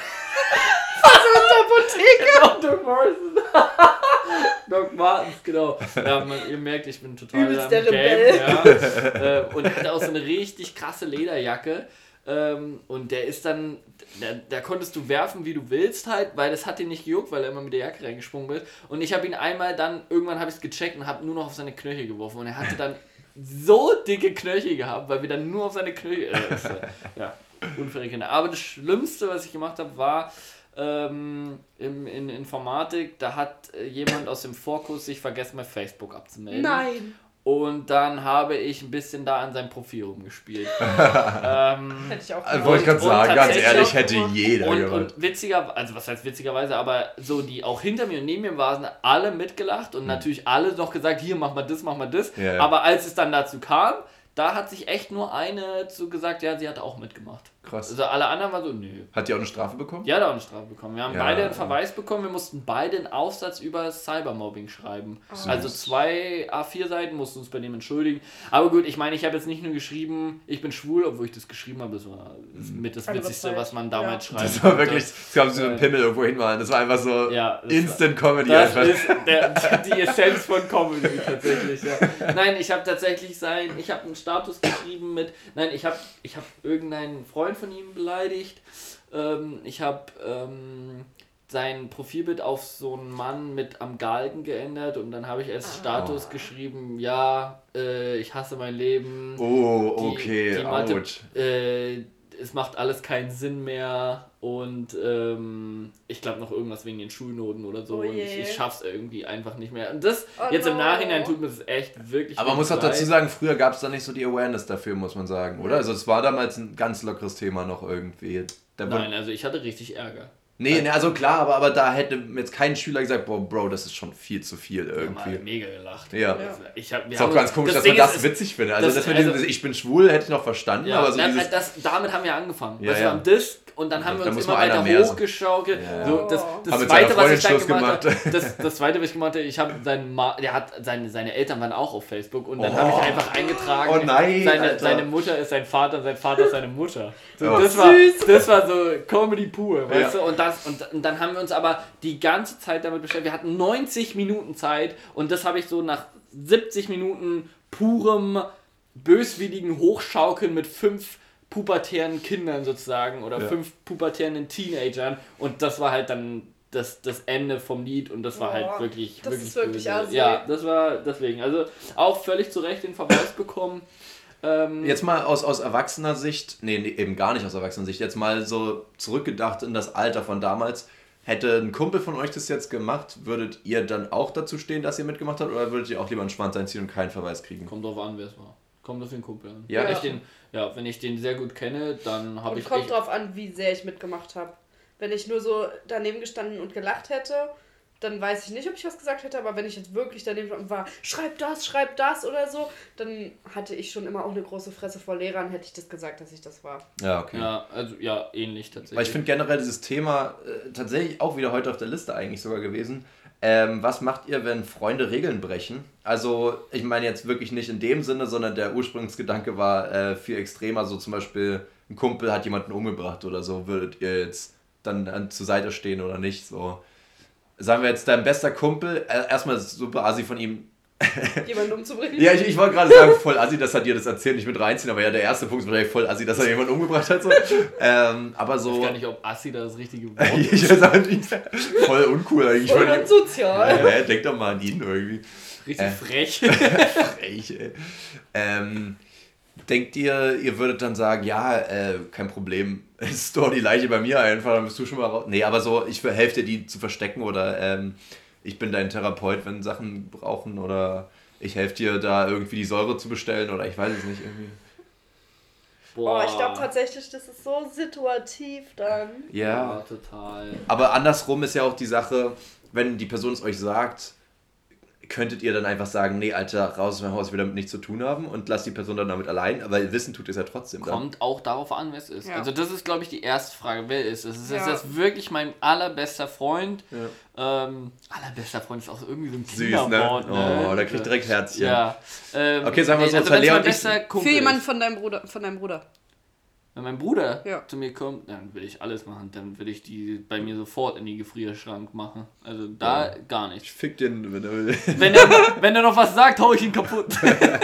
Apotheke! Doch, Doc Morris. [LAUGHS] Doc Martens, genau. Ja, man, ihr merkt, ich bin total Übelst der Game, Rebell. Ja. Äh, und er hatte auch so eine richtig krasse Lederjacke. Ähm, und der ist dann, da, da konntest du werfen, wie du willst halt, weil das hat ihn nicht gejuckt, weil er immer mit der Jacke reingesprungen ist. Und ich habe ihn einmal dann, irgendwann habe ich es gecheckt und habe nur noch auf seine Knöchel geworfen. Und er hatte dann [LAUGHS] so dicke Knöchel gehabt, weil wir dann nur auf seine Knöchel. Äh, das, äh, ja, unfaire Kinder. Aber das Schlimmste, was ich gemacht habe, war ähm, im, in Informatik, da hat äh, jemand aus dem Vorkurs sich vergessen, bei Facebook abzumelden. Nein. Und dann habe ich ein bisschen da an seinem Profil rumgespielt. [LAUGHS] ähm, Hätte ich auch Also, gemacht. wollte ich gerade sagen, ganz ehrlich, hätte jeder und, gemacht. und witziger, also was heißt witzigerweise, aber so die auch hinter mir und neben mir waren alle mitgelacht und natürlich alle noch gesagt, hier mach mal das, mach mal das. Ja. Aber als es dann dazu kam, da hat sich echt nur eine zu gesagt, ja, sie hat auch mitgemacht. Krass. Also alle anderen waren so, nö. Hat die auch eine Strafe bekommen? Ja, da auch eine Strafe bekommen. Wir haben Ja. beide einen Verweis bekommen. Wir mussten beide einen Aufsatz über Cybermobbing schreiben. Also zwei A4-Seiten mussten uns bei dem entschuldigen. Aber gut, ich meine, ich habe jetzt nicht nur geschrieben, ich bin schwul, obwohl ich das geschrieben habe. Das war das mit das Andere Witzigste, was man damals schreibt. Das war wirklich, das haben sie so einen Pimmel irgendwo hinmalen. Das war einfach so Ja, Instant Comedy Das einfach. ist der, die Essenz von Comedy tatsächlich. Ja. [LAUGHS] Nein, ich habe tatsächlich sein, ich habe einen Status geschrieben mit, nein, ich habe ich hab irgendeinen Freund von ihm beleidigt. Ähm, ich habe ähm, sein Profilbild auf so einen Mann mit am Galgen geändert und dann habe ich als Status geschrieben, ja, äh, ich hasse mein Leben. Oh, Die- okay, die Mathe- ouch. Äh, es macht alles keinen Sinn mehr und ähm, ich glaube noch irgendwas wegen den Schulnoten oder so Oh und ich, ich schaff's irgendwie einfach nicht mehr. Und das Oh jetzt im no. Nachhinein tut mir das echt wirklich Aber man muss auch dazu sagen, früher gab es da nicht so die Awareness dafür, muss man sagen, oder? Also es war damals ein ganz lockeres Thema noch irgendwie. Nein, also ich hatte richtig Ärger. Nee, nee, also klar, aber, aber da hätte jetzt kein Schüler gesagt, boah, Bro, das ist schon viel zu viel Wir irgendwie. mega gelacht. Ja. Ich hab, wir Ist auch haben- ganz komisch, dass Ding man das ist, witzig findet. Also das- das, mit also- diesem, ich bin schwul, hätte ich noch verstanden, Ja, aber so na, dieses... das, damit haben wir angefangen. Ja, weißt du, ja. wir haben das und dann haben wir Da uns muss immer weiter hochgeschaukelt. Ja. So, das, das mit zweite, was ich dann Schluss gemacht habe, das, [LAUGHS] das zweite, was ich gemacht habe, ich habe seinen Ma der hat seine, seine Eltern waren auch auf Facebook und dann Oh. habe ich einfach eingetragen, Oh nein, seine, seine Mutter ist sein Vater, sein Vater ist seine Mutter. So, Oh. das, war, das war so Comedy pur, weißt du? Und, das, und, und dann haben wir uns aber die ganze Zeit damit beschäftigt. Wir hatten 90 Minuten Zeit und das habe ich so nach 70 Minuten purem, böswilligen Hochschaukeln mit fünf pubertären Kindern sozusagen oder Ja. fünf pubertären Teenagern und das war halt dann das, das Ende vom Lied und das war halt Boah, wirklich das wirklich, ist wirklich böse. Ja, das war deswegen. Also auch völlig zu Recht den Verweis bekommen. Ähm, Jetzt mal aus, aus erwachsener Sicht, nee, nee, eben gar nicht aus erwachsener Sicht, jetzt mal so zurückgedacht in das Alter von damals. Hätte ein Kumpel von euch das jetzt gemacht, würdet ihr dann auch dazu stehen, dass ihr mitgemacht habt, oder würdet ihr auch lieber einen Schwanz einziehen und keinen Verweis kriegen? Kommt drauf an, wer es war. Kommt auf den Kumpel an. Ja. Wenn ich den, ja, wenn ich den sehr gut kenne, dann habe ich kommt drauf an, wie sehr ich mitgemacht habe. Wenn ich nur so daneben gestanden und gelacht hätte, dann weiß ich nicht, ob ich was gesagt hätte, aber wenn ich jetzt wirklich daneben war, schreib das, schreib das oder so, dann hatte ich schon immer auch eine große Fresse vor Lehrern, hätte ich das gesagt, dass ich das war. Ja, okay. Ja, also ja, ähnlich tatsächlich. Weil ich finde generell dieses Thema äh, tatsächlich auch wieder heute auf der Liste eigentlich sogar gewesen. Ähm, was macht ihr, wenn Freunde Regeln brechen? Also, ich meine jetzt wirklich nicht in dem Sinne, sondern der Ursprungsgedanke war äh, viel extremer. So zum Beispiel, ein Kumpel hat jemanden umgebracht oder so. Würdet ihr jetzt dann an, zur Seite stehen oder nicht? So, sagen wir jetzt, dein bester Kumpel, äh, erstmal super assi von ihm. [LAUGHS] Jemanden umzubringen. Ja, ich, ich wollte gerade sagen, voll assi, dass er dir das erzählt, nicht mit reinziehen, aber ja, der erste Punkt ist wahrscheinlich voll assi, dass er jemanden umgebracht hat. So. [LAUGHS] Ähm, aber Ich so. weiß gar nicht, ob Assi da das richtige [LAUGHS] Wort ist. Ich weiß auch nicht. Voll uncool eigentlich. Voll unsozial. äh, denk doch mal an ihn irgendwie. Richtig Äh. frech. Frech, ey. Ähm, denkt ihr, ihr würdet dann sagen, ja, äh, kein Problem, [LAUGHS] store die Leiche bei mir einfach, dann bist du schon mal raus. Nee, aber so, ich helfe dir, die zu verstecken oder ähm, ich bin dein Therapeut, wenn Sachen brauchen oder ich helfe dir, da irgendwie die Säure zu bestellen oder ich weiß es nicht irgendwie. Boah, ich glaube tatsächlich, das ist so situativ dann. Ja, Ja. total. Aber andersrum ist ja auch die Sache, wenn die Person es euch sagt, könntet ihr dann einfach sagen, nee, Alter, raus aus meinem Haus, ich will damit nichts zu tun haben und lasst die Person dann damit allein, aber wissen tut es ja trotzdem dann. Kommt auch darauf an, wer es ist. Ja. Also das ist, glaube ich, die erste Frage, wer ist es? Ist Ja. es jetzt wirklich mein allerbester Freund? Ja. Ähm, allerbester Freund ist auch irgendwie so ein Süß, ne? Kinderwort, ne? Oh, da kriegt direkt Herzchen. Ja. Ähm, Okay, sagen wir so, also Lea mein und ich- Für jemanden von deinem Bruder. Von deinem Bruder. Wenn mein Bruder Ja. zu mir kommt, dann will ich alles machen. Dann will ich die bei mir sofort in die Gefrierschrank machen. Also da Ja. gar nicht. Ich fick den, wenn er will. Wenn er, wenn er noch was sagt, hau ich ihn kaputt.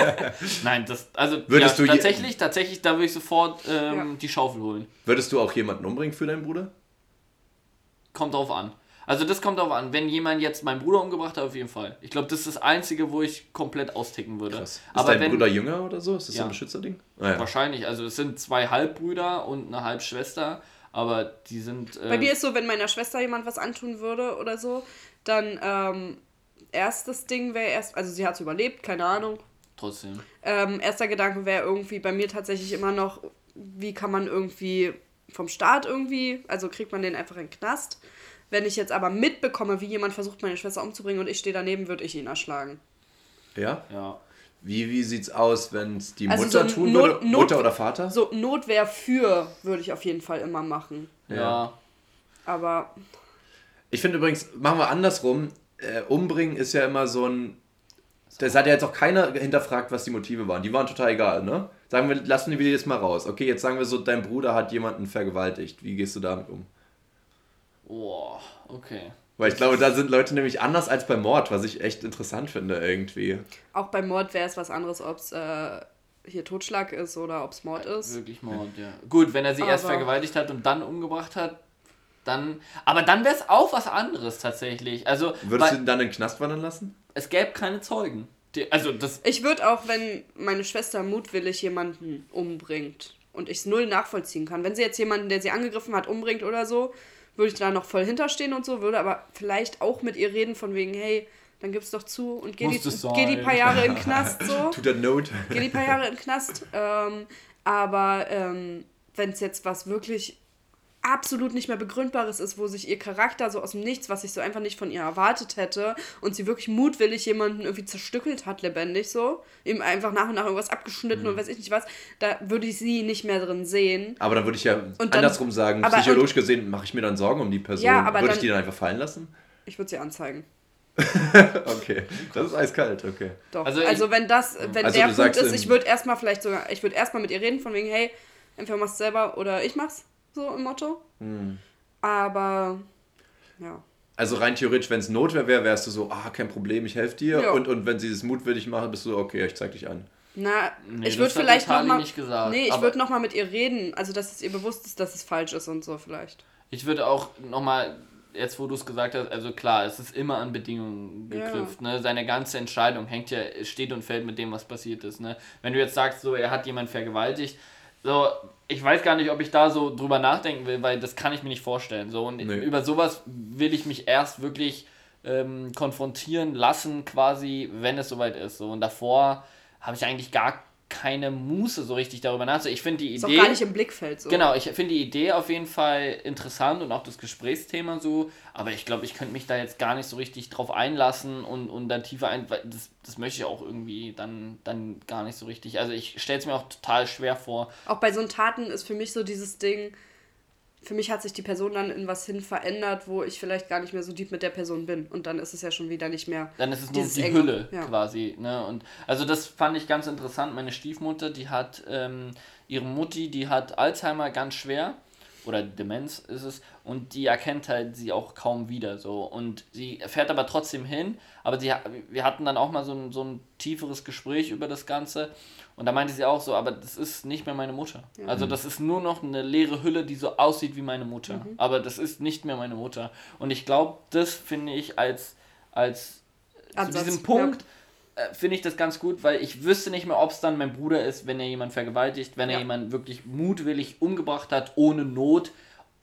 [LAUGHS] Nein, das, also Würdest ja, du tatsächlich, tatsächlich, da würde ich sofort ähm, Ja. die Schaufel holen. Würdest du auch jemanden umbringen für deinen Bruder? Kommt drauf an. Also das kommt drauf an. Wenn jemand jetzt meinen Bruder umgebracht hat, auf jeden Fall. Ich glaube, das ist das Einzige, wo ich komplett austicken würde. Krass. Ist Aber dein wenn, Bruder jünger oder so? Ist das so Ja. ein Beschützerding? Ah, ja. Wahrscheinlich. Also es sind zwei Halbbrüder und eine Halbschwester. Aber die sind... Bei äh, mir ist so, wenn meiner Schwester jemand was antun würde oder so, dann ähm, erstes Ding wäre erst, also sie hat es überlebt, keine Ahnung. Trotzdem. Ähm, erster Gedanke wäre irgendwie bei mir tatsächlich immer noch, wie kann man irgendwie vom Staat irgendwie, also kriegt man den einfach in den Knast. Wenn ich jetzt aber mitbekomme, wie jemand versucht, meine Schwester umzubringen und ich stehe daneben, würde ich ihn erschlagen. ja? Ja. Wie, wie sieht's aus, wenn es die also Mutter so tun Not, würde? Not, Mutter oder Vater? So Notwehr für würde ich auf jeden Fall immer machen. Ja. ja. Aber. Ich finde übrigens, machen wir andersrum. Äh, umbringen ist ja immer so ein. Das hat ja jetzt auch keiner hinterfragt, was die Motive waren. Die waren total egal, ne? Sagen wir, lassen wir jetzt mal raus. Okay, jetzt sagen wir so, dein Bruder hat jemanden vergewaltigt. Wie gehst du damit um? Boah, okay. Weil ich glaube, da sind Leute nämlich anders als bei Mord, was ich echt interessant finde irgendwie. Auch bei Mord wäre es was anderes, ob es äh, hier Totschlag ist oder ob es Mord ist. Wirklich Mord, ja. Gut, wenn er sie aber erst vergewaltigt hat und dann umgebracht hat, dann. Aber dann wäre es auch was anderes tatsächlich. Also, Würdest du ihn dann in den Knast wandern lassen? Es gäbe keine Zeugen. Die, also das ich würde auch, wenn meine Schwester mutwillig jemanden umbringt und ich es null nachvollziehen kann, wenn sie jetzt jemanden, der sie angegriffen hat, umbringt oder so, würde ich da noch voll hinterstehen und so, würde aber vielleicht auch mit ihr reden von wegen, hey, dann gib's doch zu und geh, die, geh die paar Jahre in den Knast so. Tut der Not. Geh die paar Jahre in den Knast. Ähm, aber ähm, wenn es jetzt was wirklich absolut nicht mehr begründbares ist, wo sich ihr Charakter so aus dem Nichts, was ich so einfach nicht von ihr erwartet hätte und sie wirklich mutwillig jemanden irgendwie zerstückelt hat, lebendig so, ihm einfach nach und nach irgendwas abgeschnitten mhm. und weiß ich nicht was, da würde ich sie nicht mehr drin sehen. Aber dann würde ich ja und andersrum dann, sagen, aber, psychologisch und, gesehen mache ich mir dann Sorgen um die Person. Ja, würde ich die dann einfach fallen lassen? Ich würde sie anzeigen. [LAUGHS] okay, das ist eiskalt, okay. Doch. Also, also wenn das, wenn also der Punkt ist, ich würde erstmal vielleicht sogar, ich würde erstmal mit ihr reden, von wegen, hey, entweder machst du selber oder ich mach's so im Motto. Mhm. Aber ja. Also rein theoretisch, wenn es Notwehr wäre, wärst du so, ah, kein Problem, ich helfe dir. Ja. Und, und wenn sie das mutwillig machen, bist du, okay, ich zeig dich an. Na, nee, ich würde vielleicht noch mal, nicht gesagt, nee, ich würde noch mal mit ihr reden, also dass es ihr bewusst ist, dass es falsch ist und so vielleicht. Ich würde auch noch mal jetzt wo du es gesagt hast, also klar, es ist immer an Bedingungen geknüpft. Ja. Ne? Seine ganze Entscheidung hängt ja, steht und fällt mit dem, was passiert ist. Ne? Wenn du jetzt sagst, so, er hat jemanden vergewaltigt, so, ich weiß gar nicht, ob ich da so drüber nachdenken will, weil das kann ich mir nicht vorstellen. So, und nee. über sowas will ich mich erst wirklich ähm, konfrontieren lassen, quasi, wenn es soweit ist. So, und davor habe ich eigentlich gar keine Muße so richtig darüber nachzudenken. Ich finde die Idee. Ist auch gar nicht im Blickfeld so. Genau, ich finde die Idee auf jeden Fall interessant und auch das Gesprächsthema so, aber ich glaube, ich könnte mich da jetzt gar nicht so richtig drauf einlassen und, und dann tiefer ein. Das, das möchte ich auch irgendwie dann, dann gar nicht so richtig. Also ich stelle es mir auch total schwer vor. Auch bei so Taten ist für mich so dieses Ding, für mich hat sich die Person dann in was hin verändert, wo ich vielleicht gar nicht mehr so deep mit der Person bin. Und dann ist es ja schon wieder nicht mehr. Dann ist es nur die Enge. Hülle ja. quasi. Ne? Und also das fand ich ganz interessant. Meine Stiefmutter, die hat ähm, ihre Mutti, die hat Alzheimer ganz schwer oder Demenz ist es und die erkennt halt sie auch kaum wieder so und sie fährt aber trotzdem hin, aber sie, wir hatten dann auch mal so ein, so ein tieferes Gespräch über das Ganze und da meinte sie auch so, aber das ist nicht mehr meine Mutter. Ja. Also das ist nur noch eine leere Hülle, die so aussieht wie meine Mutter, mhm. aber das ist nicht mehr meine Mutter und ich glaube, das finde ich als, als Ansatz, zu diesem Punkt ja äh, finde ich das ganz gut, weil ich wüsste nicht mehr, ob es dann mein Bruder ist, wenn er jemanden vergewaltigt, wenn ja. er jemanden wirklich mutwillig umgebracht hat, ohne Not.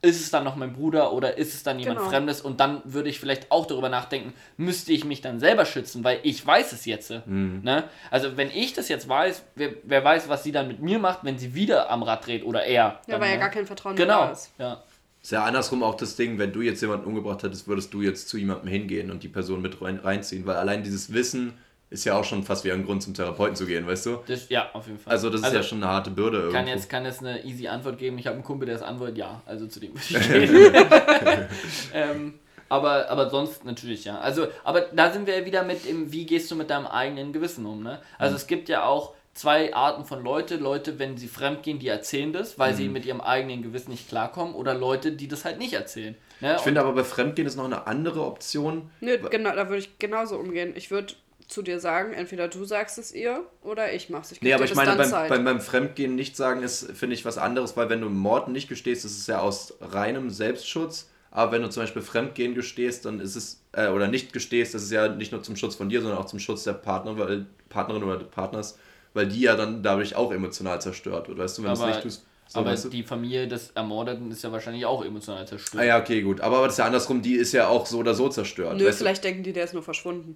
Ist es dann noch mein Bruder oder ist es dann jemand genau. Fremdes? Und dann würde ich vielleicht auch darüber nachdenken, müsste ich mich dann selber schützen, weil ich weiß es jetzt. Mhm. Ne? Also wenn ich das jetzt weiß, wer, wer, weiß, was sie dann mit mir macht, wenn sie wieder am Rad dreht oder er. Ja, dann, weil ja ne? gar kein Vertrauen genau. mehr ist. Ja. Ist ja andersrum auch das Ding, wenn du jetzt jemanden umgebracht hättest, würdest du jetzt zu jemandem hingehen und die Person mit reinziehen, weil allein dieses Wissen, ist ja auch schon fast wie ein Grund zum Therapeuten zu gehen, weißt du? Das, ja, auf jeden Fall. Also das ist also, ja schon eine harte Bürde irgendwo. Kann jetzt, kann jetzt eine easy Antwort geben. Ich habe einen Kumpel, der ist Antwort ja. Also zu dem muss ich [LAUGHS] reden. [LAUGHS] ähm, aber, aber sonst natürlich ja. Also, aber da sind wir ja wieder mit dem, wie gehst du mit deinem eigenen Gewissen um, ne? Also mhm. es gibt ja auch zwei Arten von Leute. Leute, wenn sie fremdgehen, die erzählen das, weil mhm. sie mit ihrem eigenen Gewissen nicht klarkommen. Oder Leute, die das halt nicht erzählen. Ne? Ich finde aber bei Fremdgehen ist noch eine andere Option. Nö, genau, da würde ich genauso umgehen. Ich würde zu dir sagen, entweder du sagst es ihr oder ich mach's. Ich nee, aber ich meine, beim, beim, beim, Fremdgehen nicht sagen ist, finde ich, was anderes, weil wenn du Mord nicht gestehst, ist es ja aus reinem Selbstschutz. Aber wenn du zum Beispiel Fremdgehen gestehst, dann ist es, äh, oder nicht gestehst, das ist ja nicht nur zum Schutz von dir, sondern auch zum Schutz der Partner, weil, Partnerin oder des Partners, weil die ja dann dadurch auch emotional zerstört wird, weißt du, wenn du es nicht tust. So, aber weißt du? die Familie des Ermordeten ist ja wahrscheinlich auch emotional zerstört. Ah ja, okay, gut. Aber das ist ja andersrum, die ist ja auch so oder so zerstört. Nö, vielleicht du? denken die, der ist nur verschwunden.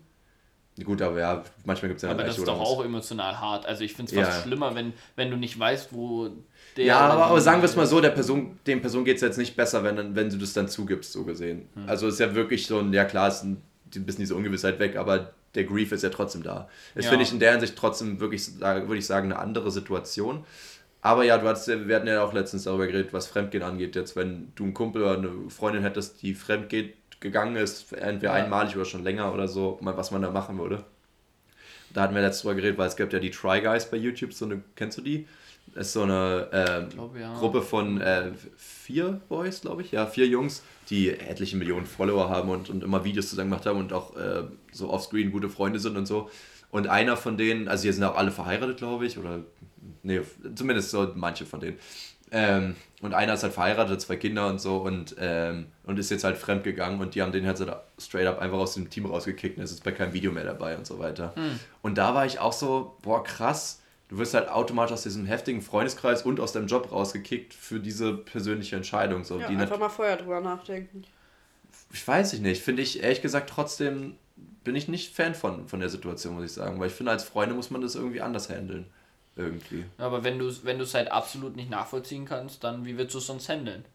Gut, aber ja, manchmal gibt es ja Aber das ist doch auch emotional hart. Also ich finde es fast ja. schlimmer, wenn, wenn du nicht weißt, wo der. Ja, aber, aber sagen wir es mal so, der Person, dem Person geht es jetzt nicht besser, wenn, wenn du das dann zugibst, so gesehen. Hm. Also ist ja wirklich so ein, ja klar, ist ein, bisschen diese Ungewissheit weg, aber der Grief ist ja trotzdem da. Das Ja. finde ich in der Hinsicht trotzdem wirklich, würde ich sagen, eine andere Situation. Aber ja, du ja- wir hatten ja auch letztens darüber geredet, was Fremdgehen angeht. Jetzt, wenn du einen Kumpel oder eine Freundin hättest, die fremdgeht, gegangen ist, entweder Ja. einmalig oder schon länger oder so, was man da machen würde. Da hatten wir letztes Mal geredet, weil es gibt ja die Try Guys bei YouTube, so eine, kennst du die? Das ist so eine ähm, glaube, ja. Gruppe von äh, vier Boys, glaube ich, ja, vier Jungs, die etliche Millionen Follower haben und, und immer Videos zusammen gemacht haben und auch äh, so offscreen gute Freunde sind und so. Und einer von denen, also hier sind auch alle verheiratet, glaube ich, oder nee, zumindest so manche von denen. Ähm, und einer ist halt verheiratet, hat zwei Kinder und so und, ähm, und ist jetzt halt fremd gegangen und die haben den halt so da straight up einfach aus dem Team rausgekickt und ist jetzt bei keinem Video mehr dabei und so weiter. Und da war ich auch so, boah, krass, du wirst halt automatisch aus diesem heftigen Freundeskreis und aus deinem Job rausgekickt für diese persönliche Entscheidung. So, Ja, die einfach mal vorher drüber nachdenken. ich weiß ich nicht, finde ich ehrlich gesagt trotzdem, bin ich nicht Fan von, von der Situation, muss ich sagen, weil ich finde, als Freunde muss man das irgendwie anders handeln. Irgendwie. Aber wenn du es wenn halt absolut nicht nachvollziehen kannst, dann wie willst du es sonst handeln?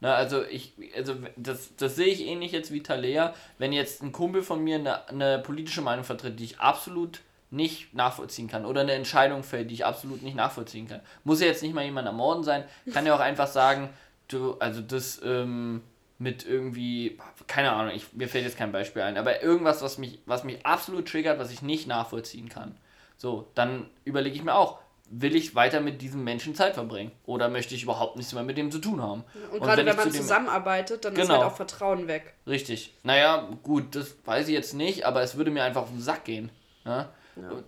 Ne, also ich, also das, das sehe ich ähnlich jetzt wie Talea. Wenn jetzt ein Kumpel von mir eine, eine politische Meinung vertritt, die ich absolut nicht nachvollziehen kann oder eine Entscheidung fällt, die ich absolut nicht nachvollziehen kann. Muss ja jetzt nicht mal jemand ermorden sein, kann ja auch einfach sagen, du, also das ähm, mit irgendwie, keine Ahnung, ich, mir fällt jetzt kein Beispiel ein, aber irgendwas, was mich, was mich absolut triggert, was ich nicht nachvollziehen kann. So, dann überlege ich mir auch, will ich weiter mit diesem Menschen Zeit verbringen? Oder möchte ich überhaupt nichts mehr mit dem zu tun haben? Und gerade ich wenn zu man dem- zusammenarbeitet, dann ist Genau. halt auch Vertrauen weg. Richtig. Naja, gut, das weiß ich jetzt nicht, aber es würde mir einfach auf den Sack gehen. Ja?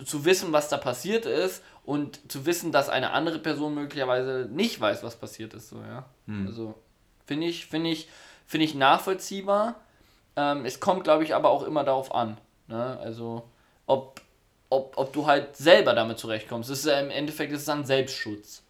Zu wissen, was da passiert ist und zu wissen, dass eine andere Person möglicherweise nicht weiß, was passiert ist. So, ja? Also finde ich, finde ich, finde ich nachvollziehbar. Ähm, es kommt, glaube ich, aber auch immer darauf an. Ne? Also, ob, ob du halt selber damit zurechtkommst. Das ist ja im Endeffekt ist es dann Selbstschutz.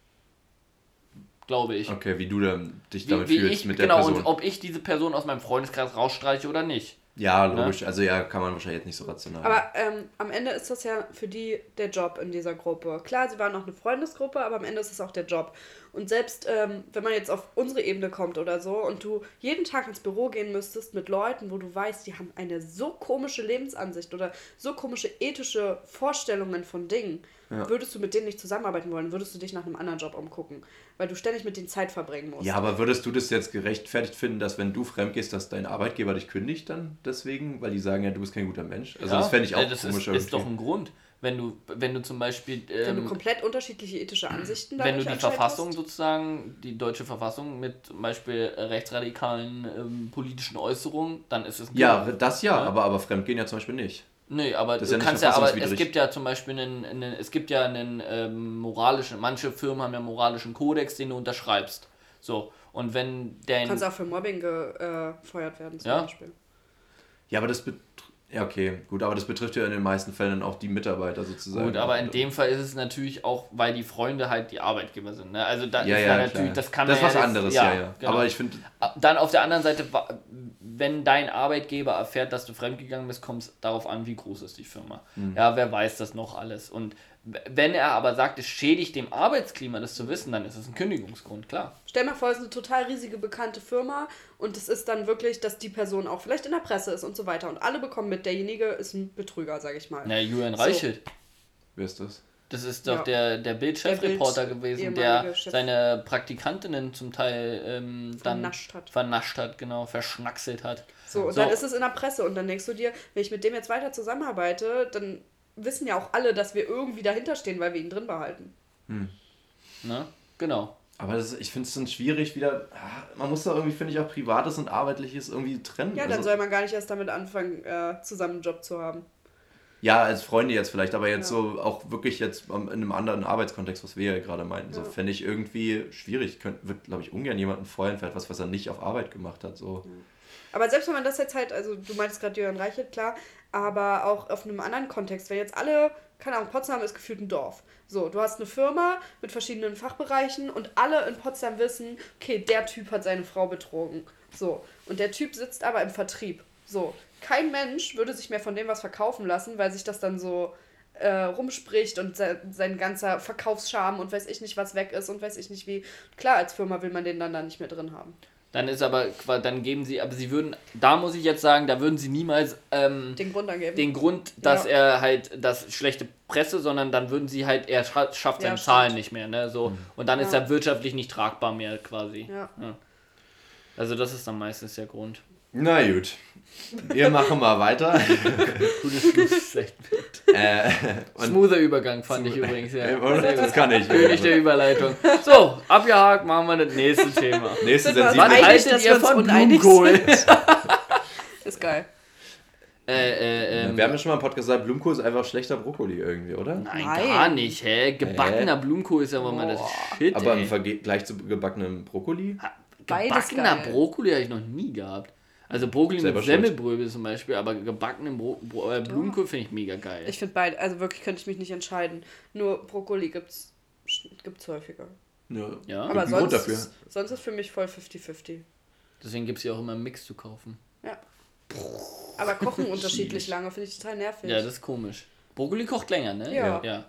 Glaube ich. Okay, wie du dann, dich Wie, damit wie fühlst ich, mit der genau, Person. und ob ich diese Person aus meinem Freundeskreis rausstreiche oder nicht. Ja, logisch. Also ja, kann man wahrscheinlich jetzt nicht so rational. Aber ähm, am Ende ist das ja für die der Job in dieser Gruppe. Klar, sie waren noch eine Freundesgruppe, aber am Ende ist es auch der Job. Und selbst ähm, wenn man jetzt auf unsere Ebene kommt oder so und du jeden Tag ins Büro gehen müsstest mit Leuten, wo du weißt, die haben eine so komische Lebensansicht oder so komische ethische Vorstellungen von Dingen, Ja. würdest du mit denen nicht zusammenarbeiten wollen, würdest du dich nach einem anderen Job umgucken, weil du ständig mit denen Zeit verbringen musst. ja, aber würdest du das jetzt gerechtfertigt finden, dass wenn du fremd gehst, dass dein Arbeitgeber dich kündigt dann deswegen? Weil die sagen ja, du bist kein guter Mensch. Also Ja, das fände ich auch äh, das komisch ist, ist doch ein Grund. Wenn du, wenn du zum Beispiel, wenn du ähm, komplett unterschiedliche ethische Ansichten wenn du die Verfassung hast. sozusagen, die deutsche Verfassung mit zum Beispiel rechtsradikalen ähm, politischen Äußerungen, dann ist es ein Ja, Grund. das ja, Ja. aber, aber Fremdgehen ja zum Beispiel nicht. Nee, aber Das du ja kannst ja, aber es gibt ja zum Beispiel einen, einen es gibt ja einen ähm, moralischen, manche Firmen haben ja einen moralischen Kodex, den du unterschreibst. So, und wenn der Du kannst auch für Mobbing gefeuert werden, zum Ja. Beispiel. Ja, aber das betrifft. Ja, okay, gut, aber das betrifft ja in den meisten Fällen dann auch die Mitarbeiter sozusagen. Gut, aber in dem Fall ist es natürlich auch, weil die Freunde halt die Arbeitgeber sind. Ne? Also da ja, ist ja, ja natürlich, klar. das kann das ist man was ja anderes, ja, ja. genau. Aber ich finde, Dann auf der anderen Seite, wenn dein Arbeitgeber erfährt, dass du fremdgegangen bist, kommt es darauf an, wie groß ist die Firma. Hm. Ja, wer weiß das noch alles. Und wenn er aber sagt, es schädigt dem Arbeitsklima, das zu wissen, dann ist es ein Kündigungsgrund, klar. Stell mal vor, es ist eine total riesige, bekannte Firma und es ist dann wirklich, dass die Person auch vielleicht in der Presse ist und so weiter. Und alle bekommen mit, derjenige ist ein Betrüger, sag ich mal. Na, Julian So. Reichelt, wer ist das? Das ist doch Ja. der, der Bild-Chefreporter Der Bild- gewesen, der Chef. seine Praktikantinnen zum Teil ähm, dann Vernascht hat. vernascht hat, genau, verschnackselt hat. So, und So. dann ist es in der Presse und dann denkst du dir, wenn ich mit dem jetzt weiter zusammenarbeite, dann wissen ja auch alle, dass wir irgendwie dahinter stehen, weil wir ihn drin behalten. Ne? Genau. Aber das, ich finde es dann schwierig wieder. ah, Man muss da irgendwie, finde ich, auch Privates und Arbeitliches irgendwie trennen. Ja, dann Also- soll man gar nicht erst damit anfangen, äh, zusammen einen Job zu haben. Ja, als Freunde jetzt vielleicht, aber jetzt Ja. so auch wirklich jetzt in einem anderen Arbeitskontext, was wir ja gerade meinten. So Ja. fände ich irgendwie schwierig. Könnt, wird, glaube ich, ungern jemanden feuern für etwas, was er nicht auf Arbeit gemacht hat. So. Aber selbst wenn man das jetzt halt, also du meintest gerade Jürgen Reichelt, klar, aber auch auf einem anderen Kontext, wenn jetzt alle, keine Ahnung, Potsdam ist gefühlt ein Dorf. So, du hast eine Firma mit verschiedenen Fachbereichen und alle in Potsdam wissen, okay, der Typ hat seine Frau betrogen. So, und der Typ sitzt aber im Vertrieb. So, kein Mensch würde sich mehr von dem was verkaufen lassen, weil sich das dann so äh, rumspricht und se sein ganzer Verkaufsscham und weiß ich nicht was weg ist und weiß ich nicht wie. Klar, als Firma will man den dann da nicht mehr drin haben. Dann ist aber, dann geben sie, aber sie würden, da muss ich jetzt sagen, da würden sie niemals ähm, Den Grund angeben. den Grund, dass Ja. er halt das schlechte Presse, sondern dann würden sie halt, er scha schafft Ja, seine stimmt. Zahlen nicht mehr, ne? So. Und dann ist Ja. er wirtschaftlich nicht tragbar mehr quasi. Ja. Also das ist dann meistens der Grund. Na gut. Wir machen mal weiter. [LAUGHS] Gutes Schluss, echt. äh, Smoother Übergang fand ich übrigens, ja. [LAUGHS] Äh? Das kann ich. König der Überleitung. So, abgehakt, machen wir das nächste Thema. [LAUGHS] Nächste Sind wir uns sensible. einig, haltet ihr von Blumenkohl? Ist geil. Äh, äh, ähm, Wir haben ja schon mal im Podcast gesagt, Blumenkohl ist einfach schlechter Brokkoli irgendwie, oder? Nein, Nein. gar nicht, hä? Gebackener Blumenkohl ist ja wohl mal das Shit, Aber im. Vergleich zu gebackenem Brokkoli? Beides Gebackener. Brokkoli habe ich noch nie gehabt. Also Brokkoli mit schuld. Semmelbröbel zum Beispiel, aber gebackenen Bro Bro äh, Blumenkohl finde ich mega geil. Ich finde beide, also wirklich könnte ich mich nicht entscheiden. Nur Brokkoli gibt's, gibt's häufiger. Ja. ja, Aber sonst, dafür. ist- sonst ist für mich voll 50-50. deswegen gibt es ja auch immer einen Mix zu kaufen. Ja. Aber kochen [LAUGHS] unterschiedlich lange, finde ich total nervig. Ja, das ist komisch. Brokkoli kocht länger, ne? Ja. ja.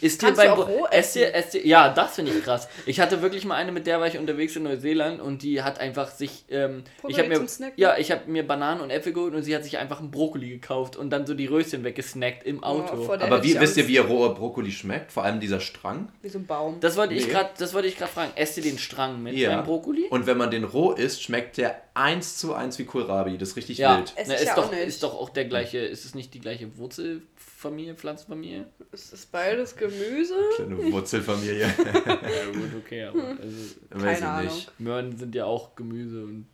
Ist dir Kannst bei du auch Bro- roh esst ihr, esst ihr, Ja, das finde ich krass. Ich hatte wirklich mal eine, mit der war ich unterwegs in Neuseeland und die hat einfach sich. Ähm, ich habe mir, ja, ich habe mir Bananen und Äpfel geholt und sie hat sich einfach einen Brokkoli gekauft und dann so die Röschen weggesnackt im Auto. Oh, Aber wie, wisst ihr, wie roher Brokkoli schmeckt? Vor allem dieser Strang. Wie so ein Baum. das wollte ich Nee. gerade, das wollte ich gerade fragen. Esst ihr den Strang mit Ja. beim Brokkoli? Und wenn man den roh isst, schmeckt der eins zu eins wie Kohlrabi. Das ist richtig ja, wild. Na, ich ist ja doch, ist doch auch der gleiche. Ist es nicht die gleiche Wurzelfamilie, Pflanzenfamilie? Es ist beides Gemüse. Kleine Wurzelfamilie. [LAUGHS] ja gut, okay, aber also, Weiß ich Ahnung. nicht. Möhren sind ja auch Gemüse und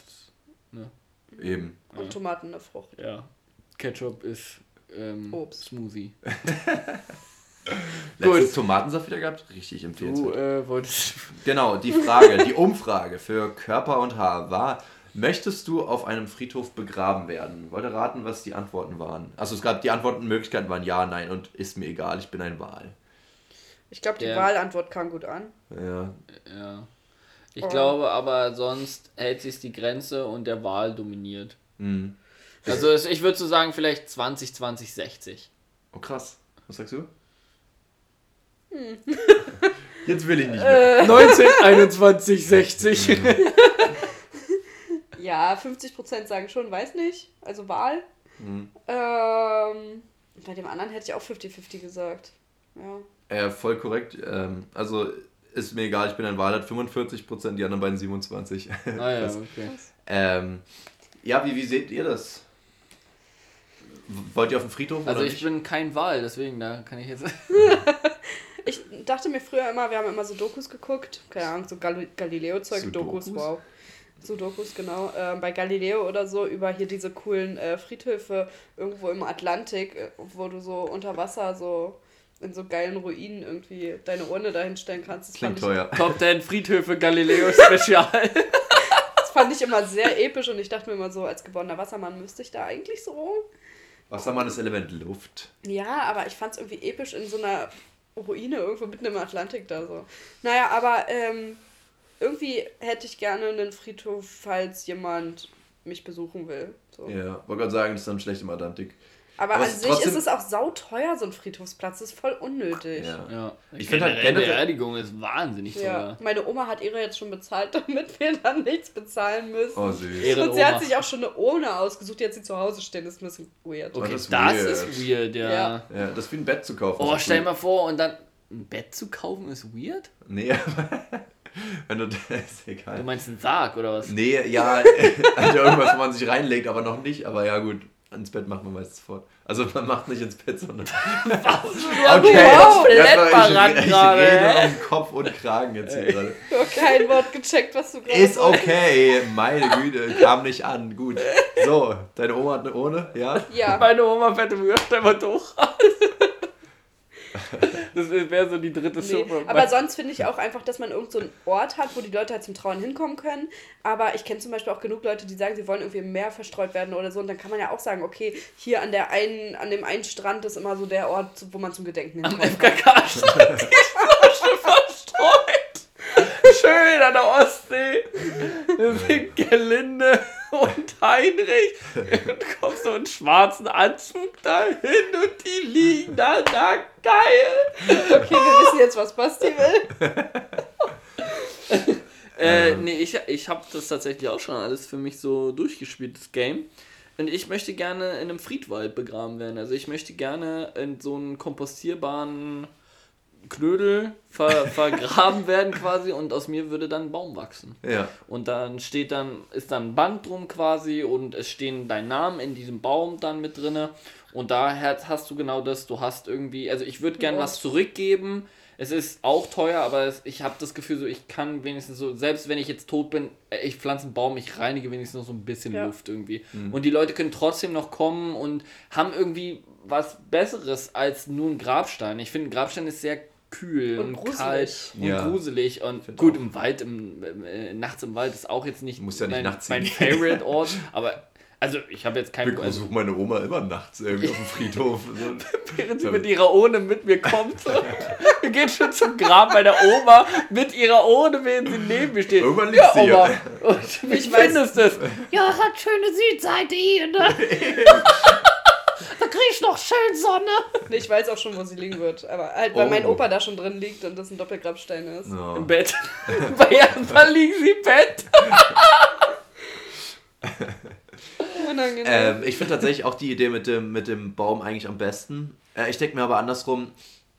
Eben. Und Tomaten eine Frucht. ja, Ketchup ist ähm, Obst. Smoothie. [LAUGHS] Letztes Tomatensaft wieder gehabt? Richtig empfehlenswert. Du äh, wolltest. Genau, die Frage, [LAUGHS] die Umfrage für Körper und Haar war, möchtest du auf einem Friedhof begraben werden? Wollt ihr raten, was die Antworten waren? Also es gab die Antwortenmöglichkeiten waren ja, nein und ist mir egal, ich bin ein Wal. Ich glaube, die Ja. Wahlantwort kam gut an. Ja. Ja. Ich Oh. glaube aber, sonst hält sich die Grenze und der Wahl dominiert. Hm. Also es, ich würde so sagen, vielleicht 20, 20, 60. Oh krass. Was sagst du? Hm. [LAUGHS] Jetzt will ich nicht [LAUGHS] mehr. 19, 21, 60. Ja, 50% sagen schon, weiß nicht. Also Wahl. Hm. Ähm, bei dem anderen hätte ich auch 50-50 gesagt. Ja. Äh, voll korrekt. Ähm, also ist mir egal, ich bin ein Wal, hat 45%, die anderen beiden 27. [LAUGHS] Ah ja, Krass. okay. ähm, ja, wie, wie seht ihr das? Wollt ihr auf den Friedhof Also oder ich nicht? bin kein Wahl, deswegen da kann ich jetzt. [LAUGHS] Ich dachte mir früher immer, wir haben immer so Dokus geguckt. Keine Ahnung, so Gal Galileo-Zeug, Sudokus? Dokus, wow. Sudokus, genau. Ähm, bei Galileo oder so über hier diese coolen äh, Friedhöfe irgendwo im Atlantik, äh, wo du so unter Wasser so in so geilen Ruinen irgendwie deine Urne dahin stellen kannst. Das Klingt teuer. Top 10 Friedhöfe Galileo Spezial. [LAUGHS] [LAUGHS] Das fand ich immer sehr episch und ich dachte mir immer so, als geborener Wassermann müsste ich da eigentlich so. Wassermann ist Element Luft. Ja, aber ich fand es irgendwie episch in so einer Ruine irgendwo mitten im Atlantik da so. Naja, aber ähm, irgendwie hätte ich gerne einen Friedhof, falls jemand mich besuchen will. So. Ja, wollte gerade sagen, das ist dann schlecht im Atlantik. Aber, Aber an es ist sich trotzdem- ist es auch sauteuer, so ein Friedhofsplatz. Das ist voll unnötig. Ja. Ja. Ich find halt Generell Beerdigung ist wahnsinnig Ja, teuer. meine Oma hat ihre jetzt schon bezahlt, [LAUGHS] damit wir dann nichts bezahlen müssen. Oh, süß. Ehrenoma. Und sie hat sich auch schon eine Urne ausgesucht, die hat sie zu Hause stehen. Das ist ein bisschen weird. Oh, Okay, das das, ist ist weird, ja. Ja. Ja, das ist wie ein Bett zu kaufen. Oh, ist stell cool. mal vor, und dann ein Bett zu kaufen ist weird? Nee, aber [LAUGHS] [LAUGHS] wenn du das ist Du egal. meinst einen Sarg oder was? Nee, ja, [LAUGHS] also irgendwas, wo man sich reinlegt, aber noch nicht. Aber ja, gut, ins Bett macht man meistens fort. Also man macht nicht ins Bett, sondern. Okay, wow, komplett das war- verrannt ich, ich gerade, rede um Kopf und Kragen jetzt hier gerade. Ich habe kein Wort gecheckt, was du gerade Ist okay, meine Güte, kam nicht an. Gut. So, deine Oma hat eine Urne, ja? Ja. Meine Oma fette Würste einfach durch. [LAUGHS] [LAUGHS] Das wäre so die dritte Nee, Schuppe. aber sonst finde ich auch einfach, dass man irgend so einen Ort hat, wo die Leute halt zum Trauern hinkommen können. Aber ich kenne zum Beispiel auch genug Leute, die sagen, sie wollen irgendwie im Meer verstreut werden oder so. Und dann kann man ja auch sagen, okay, hier an, der einen, an dem einen Strand ist immer so der Ort, wo man zum Gedenken Am hinkommen kann. [LAUGHS] [LAUGHS] FKK-Strand. Schön an der Ostsee. Da sind Gelinde und Heinrich. Und kommst so einen schwarzen Anzug dahin und die liegen da, na geil. Okay, wir wissen jetzt, was Basti will. [LAUGHS] Äh, nee, ich, ich habe das tatsächlich auch schon alles für mich so durchgespielt, das Game. Und ich möchte gerne in einem Friedwald begraben werden. Also ich möchte gerne in so einen kompostierbaren Knödel ver, vergraben [LAUGHS] werden quasi und aus mir würde dann ein Baum wachsen. Ja. Und dann steht dann, ist dann ein Band drum quasi und es stehen dein Name in diesem Baum dann mit drinne. Und da hast du genau das, du hast irgendwie, also ich würde gern was zurückgeben. Es ist auch teuer, aber es, ich habe das Gefühl, so ich kann wenigstens so, selbst wenn ich jetzt tot bin, äh, ich pflanze einen Baum, ich reinige wenigstens noch so ein bisschen Ja. Luft irgendwie. Und die Leute können trotzdem noch kommen und haben irgendwie was Besseres als nur ein Grabstein. Ich finde, ein Grabstein ist sehr kühl Und und, gruselig. kalt und Ja. gruselig und Find gut auch. im Wald im, äh, nachts im Wald ist auch jetzt nicht, Muss ja nicht mein, nachts mein. Favorite [LAUGHS] Ort aber also ich habe jetzt keinen Ich also, besuche meine Oma immer nachts irgendwie auf dem Friedhof. [LAUGHS] während sie mit ihrer Ohne mit mir kommt so. [LAUGHS] wir gehen schon zum Grab meiner Oma mit ihrer Ohne während sie neben mir steht Irgendwann liegt sie Oma hier. und wie Ich weiß- findest es Ja, es hat schöne Südseite hier, ne? Krieg ich noch schön Sonne. [LAUGHS] Nee, ich weiß auch schon, wo sie liegen wird. Aber halt, weil Oh. mein Opa da schon drin liegt und das ein Doppelgrabstein ist. Ja. im Bett [LAUGHS] bei Jasper liegen sie im Bett [LAUGHS] Unangenehm. Ähm, ich finde tatsächlich auch die Idee mit dem, mit dem Baum eigentlich am besten. Äh, ich denke mir aber andersrum,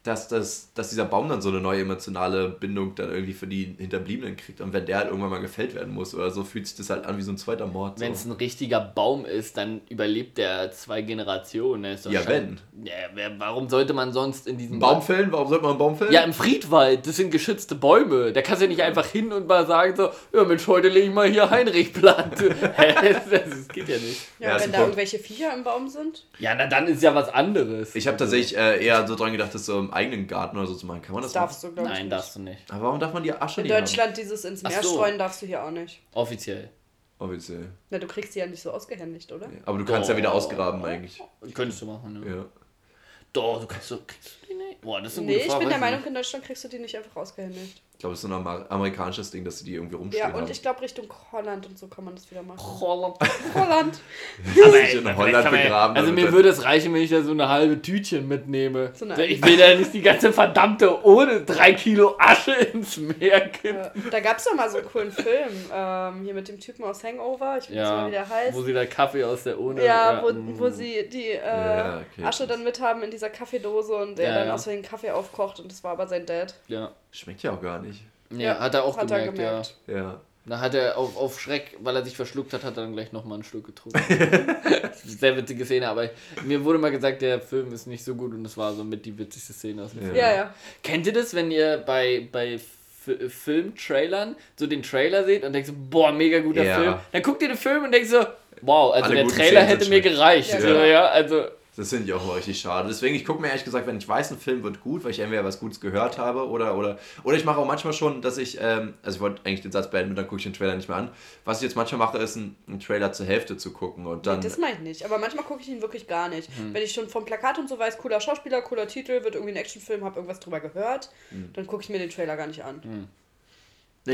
dass, das, dass dieser Baum dann so eine neue emotionale Bindung dann irgendwie für die Hinterbliebenen kriegt. Und wenn der halt irgendwann mal gefällt werden muss oder so, fühlt sich das halt an wie so ein zweiter Mord. Wenn es So. ein richtiger Baum ist, dann überlebt der zwei Generationen. Der ist doch Ja, schon- Ja, wer, warum sollte man sonst in diesem Ein Baum fällen? Warum sollte man einen Baum fällen? Ja, im Friedwald, das sind geschützte Bäume. Da kannst du ja nicht einfach hin und mal sagen so, ja Mensch, heute lege ich mal hier Heinrich platt. [LAUGHS] Das, das geht ja nicht. ja, ja, wenn da Punkt. irgendwelche Viecher im Baum sind. Ja, na dann ist ja was anderes. Ich habe tatsächlich äh, eher so dran gedacht, das so im eigenen Garten oder so zu machen. Kann man Das das, darfst machen? du, ich. Nein, nicht. darfst du nicht. Aber warum darf man die Asche In nicht haben? Deutschland dieses ins Meer so. streuen darfst du hier auch nicht. Offiziell. Offiziell. Na, du kriegst sie ja nicht so ausgehändigt, oder? Aber du kannst ja wieder ausgraben eigentlich. Könntest du machen, ne? Ja. Doch, du kannst so, kriegst du die nicht? Boah, das ist eine Nee, gute ich Frage. bin der Meinung, in Deutschland kriegst du die nicht einfach ausgehändigt. Ich glaube, das ist so ein Amer amerikanisches Ding, dass sie die irgendwie rumstehen Ja, und haben. ich glaube, Richtung Holland und so kann man das wieder machen. Holland. [LAUGHS] Holland. [LAUGHS] Aber, sich in Holland man ja- begraben, Also mir würde es reichen, wenn ich da so eine halbe Tütchen mitnehme. So eine- ich will da nicht die ganze verdammte ohne drei Kilo Asche ins Meer kippen. Da gab es doch mal so einen coolen Film. Ähm, hier mit dem Typen aus Hangover. Ich weiß nicht Ja, mehr, wie der heißt. wo sie da Kaffee aus der Ohne... ja, wo, mm. wo sie die äh, Ja, okay, Asche dann mit haben in dieser Kaffeedose und er Ja, dann ja. aus Versehen Kaffee aufkocht und das war aber sein Dad. Ja. Schmeckt ja auch gar nicht. ja, Ja, hat er auch hat er gemerkt, gemerkt. ja. Ja. Da hat er auf, auf Schreck, weil er sich verschluckt hat, hat er dann gleich nochmal ein Stück getrunken. [LAUGHS] Sehr witzige Szene, aber mir wurde mal gesagt, der Film ist nicht so gut und das war so mit die witzigste Szene aus dem Ja. Film. Ja, ja. Kennt ihr das, wenn ihr bei, bei Filmtrailern so den Trailer seht und denkt so, boah, mega guter Ja. Film. Dann guckt ihr den Film und denkt so, wow, also Alle der Trailer hätte mir gereicht. Ja, so, genau. ja, also Das finde ich auch mal richtig schade. Deswegen, ich gucke mir ehrlich gesagt, wenn ich weiß, ein Film wird gut, weil ich entweder was Gutes gehört habe oder oder oder ich mache auch manchmal schon, dass ich, ähm, also ich wollte eigentlich den Satz beenden, dann gucke ich den Trailer nicht mehr an. Was ich jetzt manchmal mache, ist einen, einen Trailer zur Hälfte zu gucken und dann. Nee, das meine ich nicht. Aber manchmal gucke ich ihn wirklich gar nicht. Hm. Wenn ich schon vom Plakat und so weiß, cooler Schauspieler, cooler Titel, wird irgendwie ein Actionfilm, habe irgendwas drüber gehört, Hm. dann gucke ich mir den Trailer gar nicht an. Nee,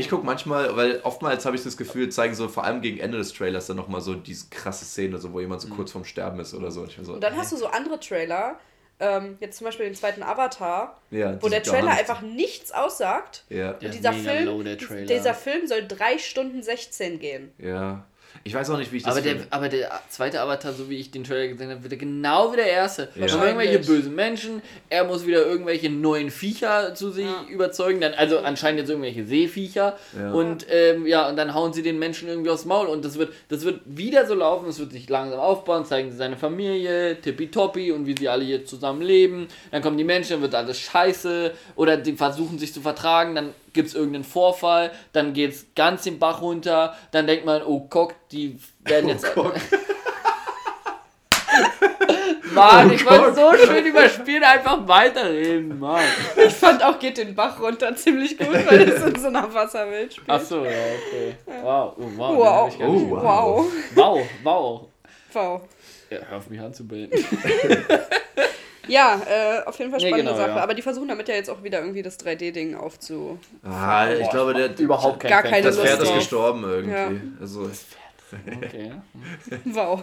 ich gucke manchmal, weil oftmals habe ich das Gefühl, zeigen so vor allem gegen Ende des Trailers dann nochmal so diese krasse Szene, so, wo jemand so kurz vorm Sterben ist oder so. Und, so Und dann hast du so andere Trailer, ähm, jetzt zum Beispiel den zweiten Avatar, ja, wo der Trailer nicht- einfach nichts aussagt. Ja, Und dieser Film, low, der Trailer. dieser Film soll 3 Stunden 16 gehen. ja. Ich weiß auch nicht, wie ich das aber der, finde. aber der zweite Avatar, so wie ich den Trailer gesehen habe, wird er genau wie der erste. Ja. Schon irgendwelche bösen Menschen, er muss wieder irgendwelche neuen Viecher zu sich Ja. überzeugen, dann, also anscheinend jetzt irgendwelche Seeviecher Ja. und ähm, ja, und dann hauen sie den Menschen irgendwie aufs Maul und das wird, das wird wieder so laufen, es wird sich langsam aufbauen, zeigen sie seine Familie, tippitoppi und wie sie alle hier zusammen leben, dann kommen die Menschen, dann wird alles scheiße oder die versuchen sich zu vertragen, dann gibt es irgendeinen Vorfall, dann geht es ganz den Bach runter, dann denkt man, oh guck, die werden jetzt... Oh [LAUGHS] Gott. Mann, Oh ich wollte Gott. so schön überspielen, einfach weiterreden, Mann. Ich fand auch Geht den Bach runter ziemlich gut, weil es in so einer Wasserwelt spielt. Achso, ja, okay. Wow, oh, wow. Wow. Oh, gehört. wow. Wow, wow. Wow. Ja, hör auf mich anzubilden. [LAUGHS] Ja, äh, auf jeden Fall Nee, spannende genau, Sache. ja. Aber die versuchen damit ja jetzt auch wieder irgendwie das 3D-Ding aufzu. Ah, ich glaube, der, Überhaupt kein Gar Fan. keine das Lust Pferd ist drauf. gestorben irgendwie. Ja. Also, [LAUGHS] Okay. Wow.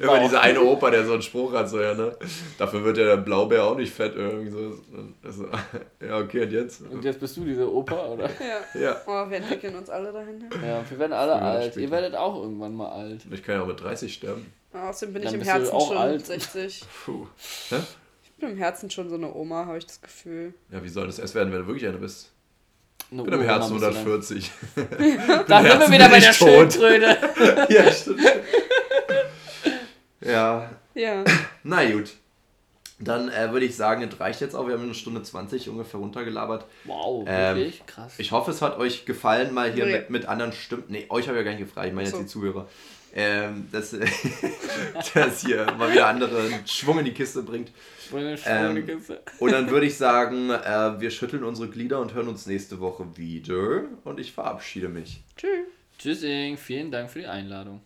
Immer Wow. dieser eine Opa, der so einen Spruch hat, so, ja, ne? Dafür wird ja der Blaubeer auch nicht fett, irgendwie so. Also, [LAUGHS] ja, okay, und jetzt? Und jetzt bist du diese Opa, oder? Ja. Ja. Oh, wir entwickeln uns alle dahin. Ja, wir werden alle alt. später. Ihr werdet auch irgendwann mal alt. Ich kann ja auch mit 30 sterben. Außerdem bin Dann ich im Herzen schon alt. 60. Puh. Hä? Ich bin im Herzen schon so eine Oma, habe ich das Gefühl. Ja, wie soll das erst werden, wenn du wirklich eine bist? Eine Ich bin im Uroma Herzen bist du [LAUGHS] dann. 140. Da sind wir wieder bei der tot. Schildkröte. [LAUGHS] ja, stimmt. ja, Ja. na gut. Dann äh, würde ich sagen, es reicht jetzt auch. Wir haben eine Stunde 20 ungefähr runtergelabert. Wow, Ähm, wirklich? Krass. Ich hoffe, es hat euch gefallen, mal hier Nee. mit, mit anderen Stimmen. Nee, euch habe ich ja gar nicht gefragt, ich meine jetzt so. die Zuhörer. Ähm, dass, [LAUGHS] dass hier mal wieder anderen Schwung in die Kiste bringt. Ähm. Und dann würde ich sagen, äh, wir schütteln unsere Glieder und hören uns nächste Woche wieder. Und ich verabschiede mich. Tschüss. Tschüssing, vielen Dank für die Einladung.